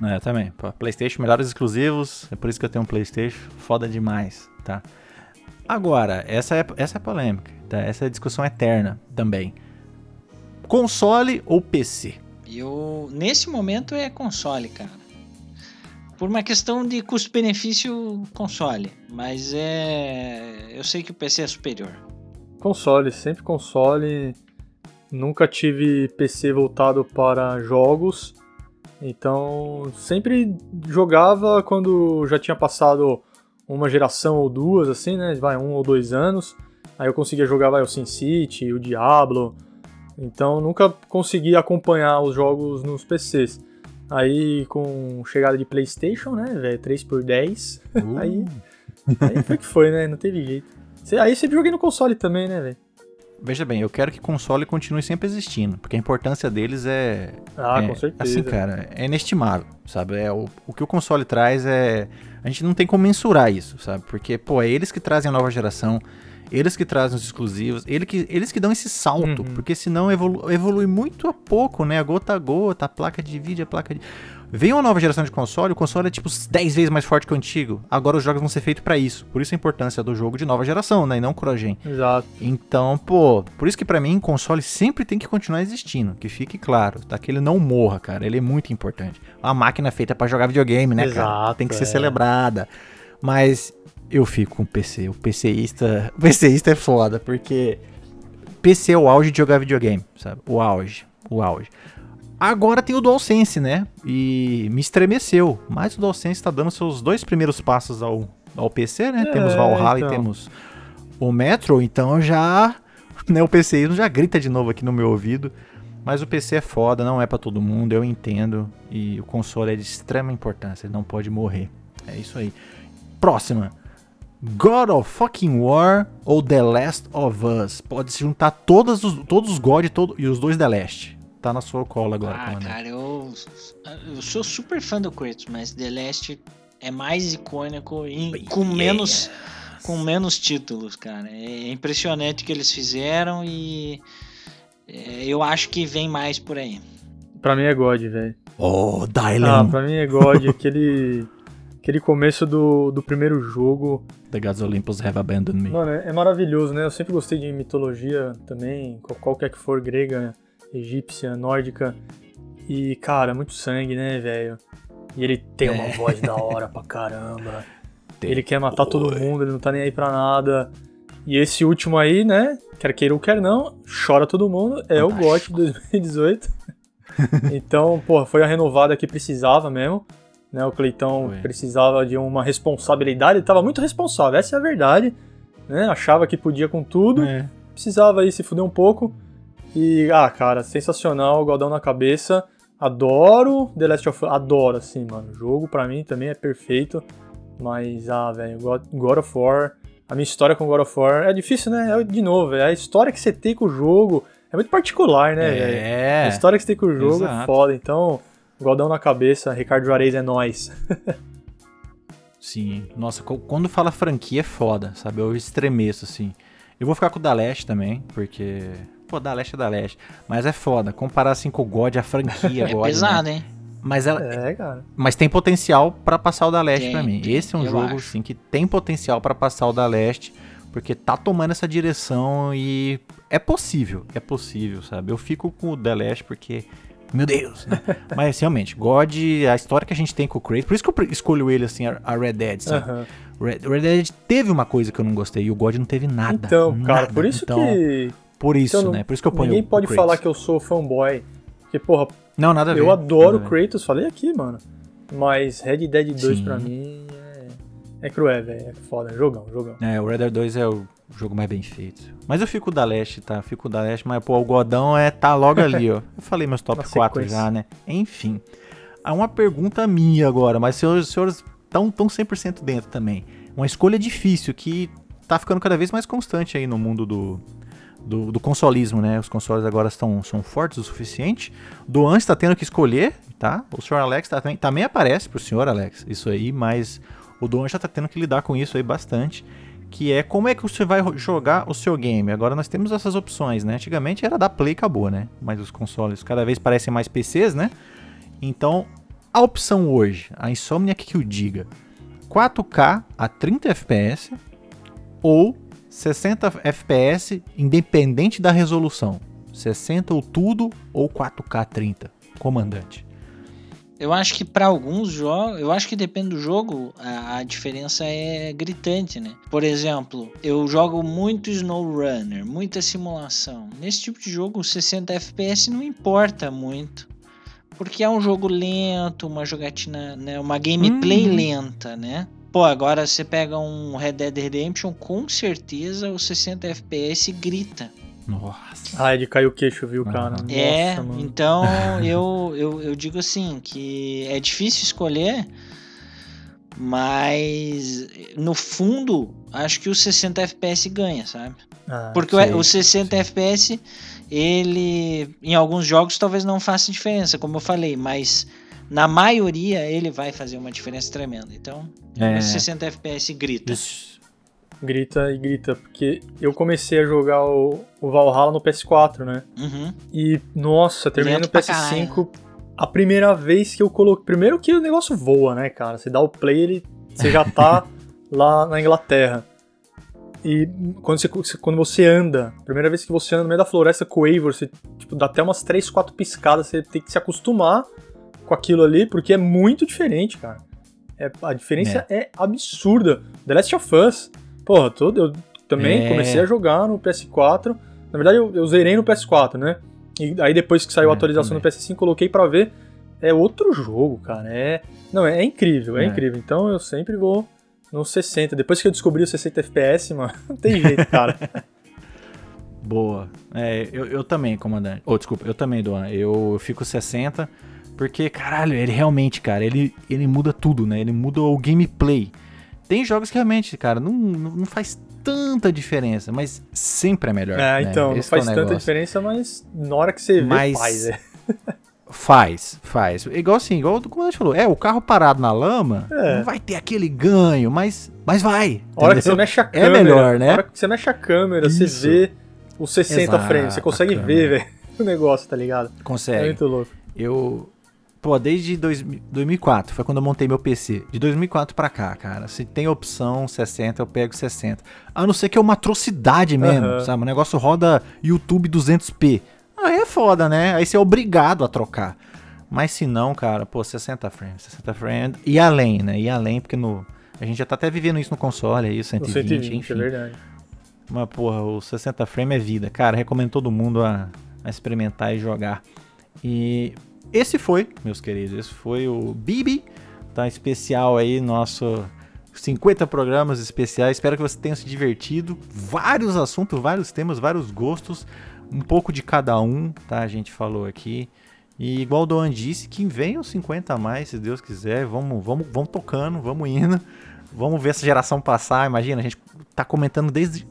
É, também. PlayStation, melhores exclusivos. É por isso que eu tenho um PlayStation. Foda demais, tá? Agora, essa é, essa é polêmica, tá? essa é discussão eterna também. Console ou PC? Eu, nesse momento é console, cara. por uma questão de custo-benefício console, mas é. Eu sei que o PC é superior. Console, sempre console. Nunca tive PC voltado para jogos. Então, sempre jogava quando já tinha passado uma geração ou duas, assim, né? Vai, um ou dois anos. Aí eu conseguia jogar vai, o SimCity, o Diablo. Então, nunca consegui acompanhar os jogos nos PCs. Aí com chegada de PlayStation, né, velho? 3x10. Uh. aí, aí foi que foi, né? Não teve jeito. Aí sempre joguei no console também, né, velho? Veja bem, eu quero que console continue sempre existindo, porque a importância deles é. Ah, é, com certeza. Assim, cara, é inestimável, sabe? É, o, o que o console traz é. A gente não tem como mensurar isso, sabe? Porque, pô, é eles que trazem a nova geração, eles que trazem os exclusivos, eles que, eles que dão esse salto, uhum. porque senão evolu evolui muito a pouco, né? A gota a gota, a placa de vídeo, a placa de. Veio uma nova geração de console, o console é tipo 10 vezes mais forte que o antigo. Agora os jogos vão ser feitos para isso. Por isso a importância do jogo de nova geração, né? E não crogen. Exato. Então, pô, por isso que para mim console sempre tem que continuar existindo. Que fique claro, tá? Que ele não morra, cara. Ele é muito importante. A máquina é feita para jogar videogame, né, Exato, cara? Tem que ser é. celebrada. Mas eu fico com o PC. O PCista, *laughs* o PCista é foda, porque PC é o auge de jogar videogame, sabe? O auge, o auge. Agora tem o DualSense, né? E me estremeceu. Mas o DualSense está dando seus dois primeiros passos ao, ao PC, né? É, temos Valhalla então. e temos o Metro, então já. *laughs* Né, o PC já grita de novo aqui no meu ouvido. Mas o PC é foda, não é para todo mundo, eu entendo. E o console é de extrema importância, ele não pode morrer. É isso aí. Próxima. God of fucking War ou The Last of Us? Pode se juntar todos os, todos os God todo, e os dois The Last. Tá na sua cola agora, Ah, cara, eu, eu sou super fã do Kratos, mas The Last é mais icônico e com menos com menos títulos, cara. É impressionante o que eles fizeram e é, eu acho que vem mais por aí. Pra mim é God, velho. Oh, Ah, Dylan. pra mim é God. *laughs* aquele, aquele começo do, do primeiro jogo. The Gods Olympus Have Abandoned Me. Mano, é, é maravilhoso, né? Eu sempre gostei de mitologia também, qual- qualquer que for, grega, egípcia, nórdica. E, cara, muito sangue, né, velho? E ele tem uma É. voz da hora pra caramba. *laughs* Tem. Ele quer matar todo mundo, ele não tá nem aí pra nada. E esse último aí, né? Quer queira ou quer não, chora todo mundo. É o GOT Fantástico. 2018. *laughs* então, porra, foi a renovada que precisava mesmo. Né, o Cleitão precisava de uma responsabilidade, ele tava muito responsável, essa é a verdade. Né? Achava que podia com tudo, É. precisava aí se fuder um pouco. E, ah, cara, sensacional, Godão na cabeça. Adoro The Last of Us, adoro, assim, mano. O jogo pra mim também é perfeito. Mas, ah, velho, God God of War, a minha história com God of War é difícil, né? É, de novo, é a história que você tem com o jogo é muito particular, né, velho? A É. história que você tem com o jogo é Exato. foda. Então, Godão na cabeça, Ricardo Juarez é nós. *laughs* Sim. Nossa, quando fala franquia é foda, sabe? Eu estremeço, assim. Eu vou ficar com o da Leste também, porque. Pô, da Leste é da Leste. Mas é foda. Comparar assim com o God, a franquia *laughs* É God. pesado, né? hein? Mas ela, É, cara. Mas tem potencial pra passar o da Leste pra mim. tem, Esse é um jogo, acho. sim, que tem potencial pra passar o da Leste, porque tá tomando essa direção e é possível, é possível, sabe? Eu fico com o The Leste porque, meu Deus, né? *laughs* Mas realmente, God, a história que a gente tem com o Kratos, por isso que eu escolho ele assim, a Red Dead, sabe? Red, Red Dead teve uma coisa que eu não gostei e o God não teve nada. Então, cara, nada. por isso Então, que Por isso, Então, né? Por isso que eu ponho ninguém pode falar que eu sou fanboy. Porque, porra, Não, nada a ver. eu adoro nada. Kratos, falei aqui, mano. Mas Red Dead 2 Sim. pra mim é, é cruel, velho. É foda, jogão, jogão. É, o Red Dead 2 é o jogo mais bem feito. Mas eu fico da Leste, tá? Eu fico da Leste, mas pô, o Godão é tá logo *laughs* ali, ó. Eu falei meus top Na 4 sequência. já, né? Enfim. Há uma pergunta minha agora, mas os senhores, senhores estão tão 100% dentro também. Uma escolha difícil que tá ficando cada vez mais constante aí no mundo do, do, do consolismo, né? Os consoles agora estão, são fortes o suficiente. Doan está tendo que escolher, tá? O senhor Alex tá, também, também aparece pro senhor Alex, isso aí, mas o Doan já tá tendo que lidar com isso aí bastante. Que é como é que você vai jogar o seu game. Agora nós temos essas opções, né? Antigamente era da Play acabou, né? Mas os consoles cada vez parecem mais PCs, né? Então, a opção hoje, a Insomniac que o diga, 4K a 30 FPS ou 60 FPS independente da resolução. 60 ou tudo ou 4K 30. Comandante. Eu acho que para alguns jogos, eu acho que depende do jogo, a, a, diferença é gritante, né? Por exemplo, eu jogo muito SnowRunner, muita simulação. Nesse tipo de jogo, 60 FPS não importa muito. Porque é um jogo lento, uma jogatina, né? Uma gameplay hum. lenta, né? Pô, agora você pega um Red Dead Redemption, com certeza o 60 FPS grita. Nossa. Ah, ele caiu o queixo, viu, cara? Nossa, é, mano. então *laughs* eu, eu, eu digo assim, que é difícil escolher, mas no fundo, acho que o 60 FPS ganha, sabe? Ah, Porque sei, o 60 sei. FPS, ele em alguns jogos talvez não faça diferença, como eu falei, mas na maioria ele vai fazer uma diferença tremenda. Então, é. 60 FPS grita. Isso. Grita e grita, porque eu comecei a jogar o, o Valhalla no PS4, né? Uhum. E, nossa, terminei no PS5. A primeira vez que eu coloquei. Primeiro que o negócio voa, né, cara? Você dá o play, ele, você já tá *laughs* lá na Inglaterra. E quando você, quando você anda, primeira vez que você anda no meio da floresta com o Eivor, você tipo, dá até umas 3, 4 piscadas, você tem que se acostumar com aquilo ali, porque é muito diferente, cara. É, a diferença é. é absurda. The Last of Us, porra, todo, eu também é. comecei a jogar no PS4. Na verdade, eu, eu zerei no PS4, né? E aí depois que saiu a é, atualização também. no PS5, coloquei para ver. É outro jogo, cara. É, não, é, incrível, é, é, incrível. Então eu sempre vou no 60. Depois que eu descobri o 60 FPS, mano, *laughs* não tem jeito, cara. *laughs* Boa. É, eu, eu também, comandante. Oh, desculpa, eu também, Duan. Eu fico 60. Porque, caralho, ele realmente, cara, ele, ele muda tudo, né? Ele muda o gameplay. Tem jogos que realmente, cara, não, não faz tanta diferença, mas sempre é melhor. É, né? então, Esse não faz é tanta diferença, mas na hora que você vê, mas... faz. É. *laughs* Faz, faz. Igual assim, igual o comandante falou. É, o carro parado na lama é. não vai ter aquele ganho, mas, mas vai. A hora que você mexe a câmera. É melhor, né? A hora que você mexe a câmera, Isso. você vê os 60 Exato, frames. Você consegue ver, velho, *laughs* o negócio, tá ligado? Consegue. É muito louco. Eu, Pô, desde dois, 2004, foi quando eu montei meu PC. De 2004 pra cá, cara. Se tem opção 60, eu pego 60. A não ser que é uma atrocidade mesmo, uhum. sabe? O negócio roda YouTube 200p. Aí é foda, né? Aí você é obrigado a trocar. Mas se não, cara, pô, 60 frames, 60 frames. E além, né? E além, porque no, a gente já tá até vivendo isso no console aí, 120, 120 enfim. É verdade. Mas, porra, o 60 frames é vida. Cara, recomendo todo mundo a, a experimentar e jogar. E esse foi, meus queridos, esse foi o Bibi, tá especial aí, nosso 50 programas especiais. Espero que você tenha se divertido. Vários assuntos, vários temas, vários gostos, um pouco de cada um, tá? A gente falou aqui. E igual o Doan disse, que venham 50 a mais, se Deus quiser. Vamos, vamos, vamos tocando, vamos indo. Vamos ver essa geração passar. Imagina, a gente tá comentando desde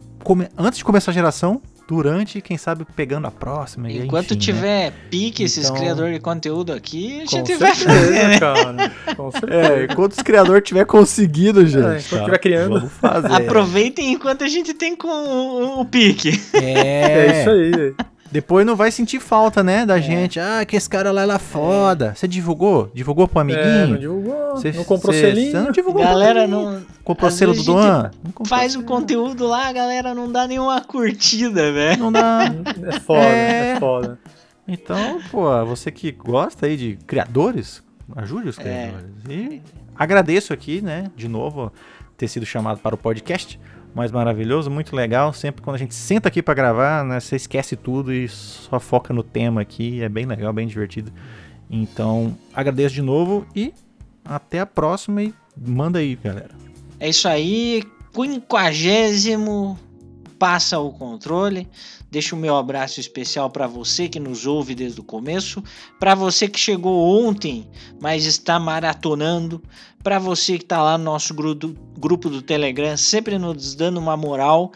antes de começar a geração, durante, quem sabe, pegando a próxima. Enquanto enfim, né? tiver né? pique esses então, criadores de conteúdo aqui, a gente vai fazer, né? cara. Com É, enquanto os criadores tiver conseguido, gente. É, enquanto estiver criando. Vamos fazer. Aproveitem enquanto a gente tem com o, o pique. É, é isso aí. Depois não vai sentir falta, né, da é. gente. Ah, que esse cara lá é lá foda. Você divulgou? Divulgou pro amiguinho? É, não divulgou. Você não comprou cê, selinho? Você não divulgou Galera não... Comprou selo do Duan? Faz o conteúdo lá, a galera não dá nenhuma curtida, velho. Não dá. *laughs* É foda, é... é foda. Então, pô, você que gosta aí de criadores, ajude os é. criadores. É. E agradeço aqui, né, de novo, ter sido chamado para o podcast mais maravilhoso, muito legal. Sempre quando a gente senta aqui para gravar, né, você esquece tudo e só foca no tema aqui. É bem legal, bem divertido. Então, agradeço de novo e até a próxima e manda aí, galera. É isso aí, quinquagésimo passa o controle. Deixo o meu abraço especial para você que nos ouve desde o começo, para você que chegou ontem, mas está maratonando, para você que está lá no nosso grupo, do Telegram, sempre nos dando uma moral.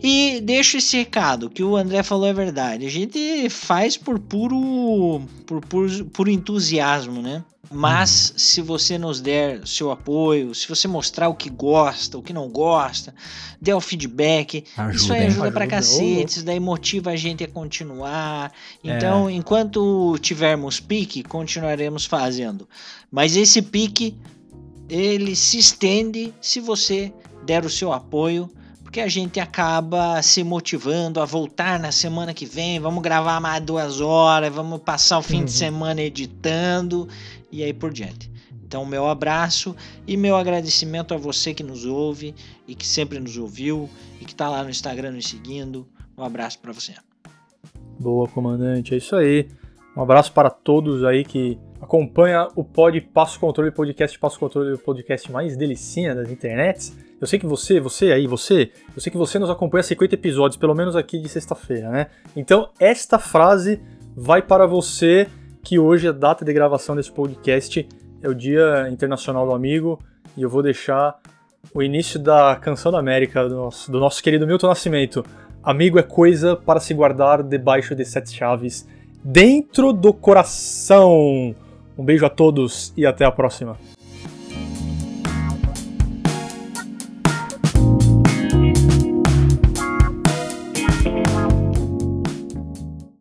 E deixo esse recado, que o André falou é verdade. A gente faz por puro, por, por, por entusiasmo, né? Mas uhum. se você nos der seu apoio, se você mostrar o que gosta, o que não gosta, der o feedback, ajuda, isso aí ajuda, ajuda pra cacete, isso daí motiva a gente a continuar. Então, é. enquanto tivermos pique, continuaremos fazendo. Mas esse pique, ele se estende se você der o seu apoio porque a gente acaba se motivando a voltar na semana que vem, vamos gravar mais duas horas, vamos passar o fim uhum. de semana editando e aí por diante. Então, meu abraço e meu agradecimento a você que nos ouve e que sempre nos ouviu e que está lá no Instagram nos seguindo. Um abraço para você. Boa, comandante. É isso aí. Um abraço para todos aí que acompanha o Pod Passo Controle Podcast, Passo Controle, o podcast mais delicinha das internets. Eu sei que você, você aí, você, eu sei que você nos acompanha 50 episódios, pelo menos aqui de sexta-feira, né? Então, esta frase vai para você que hoje a data de gravação desse podcast é o Dia Internacional do Amigo e eu vou deixar o início da canção da América do nosso, do nosso querido Milton Nascimento. Amigo é coisa para se guardar debaixo de sete chaves, dentro do coração. Um beijo a todos e até a próxima.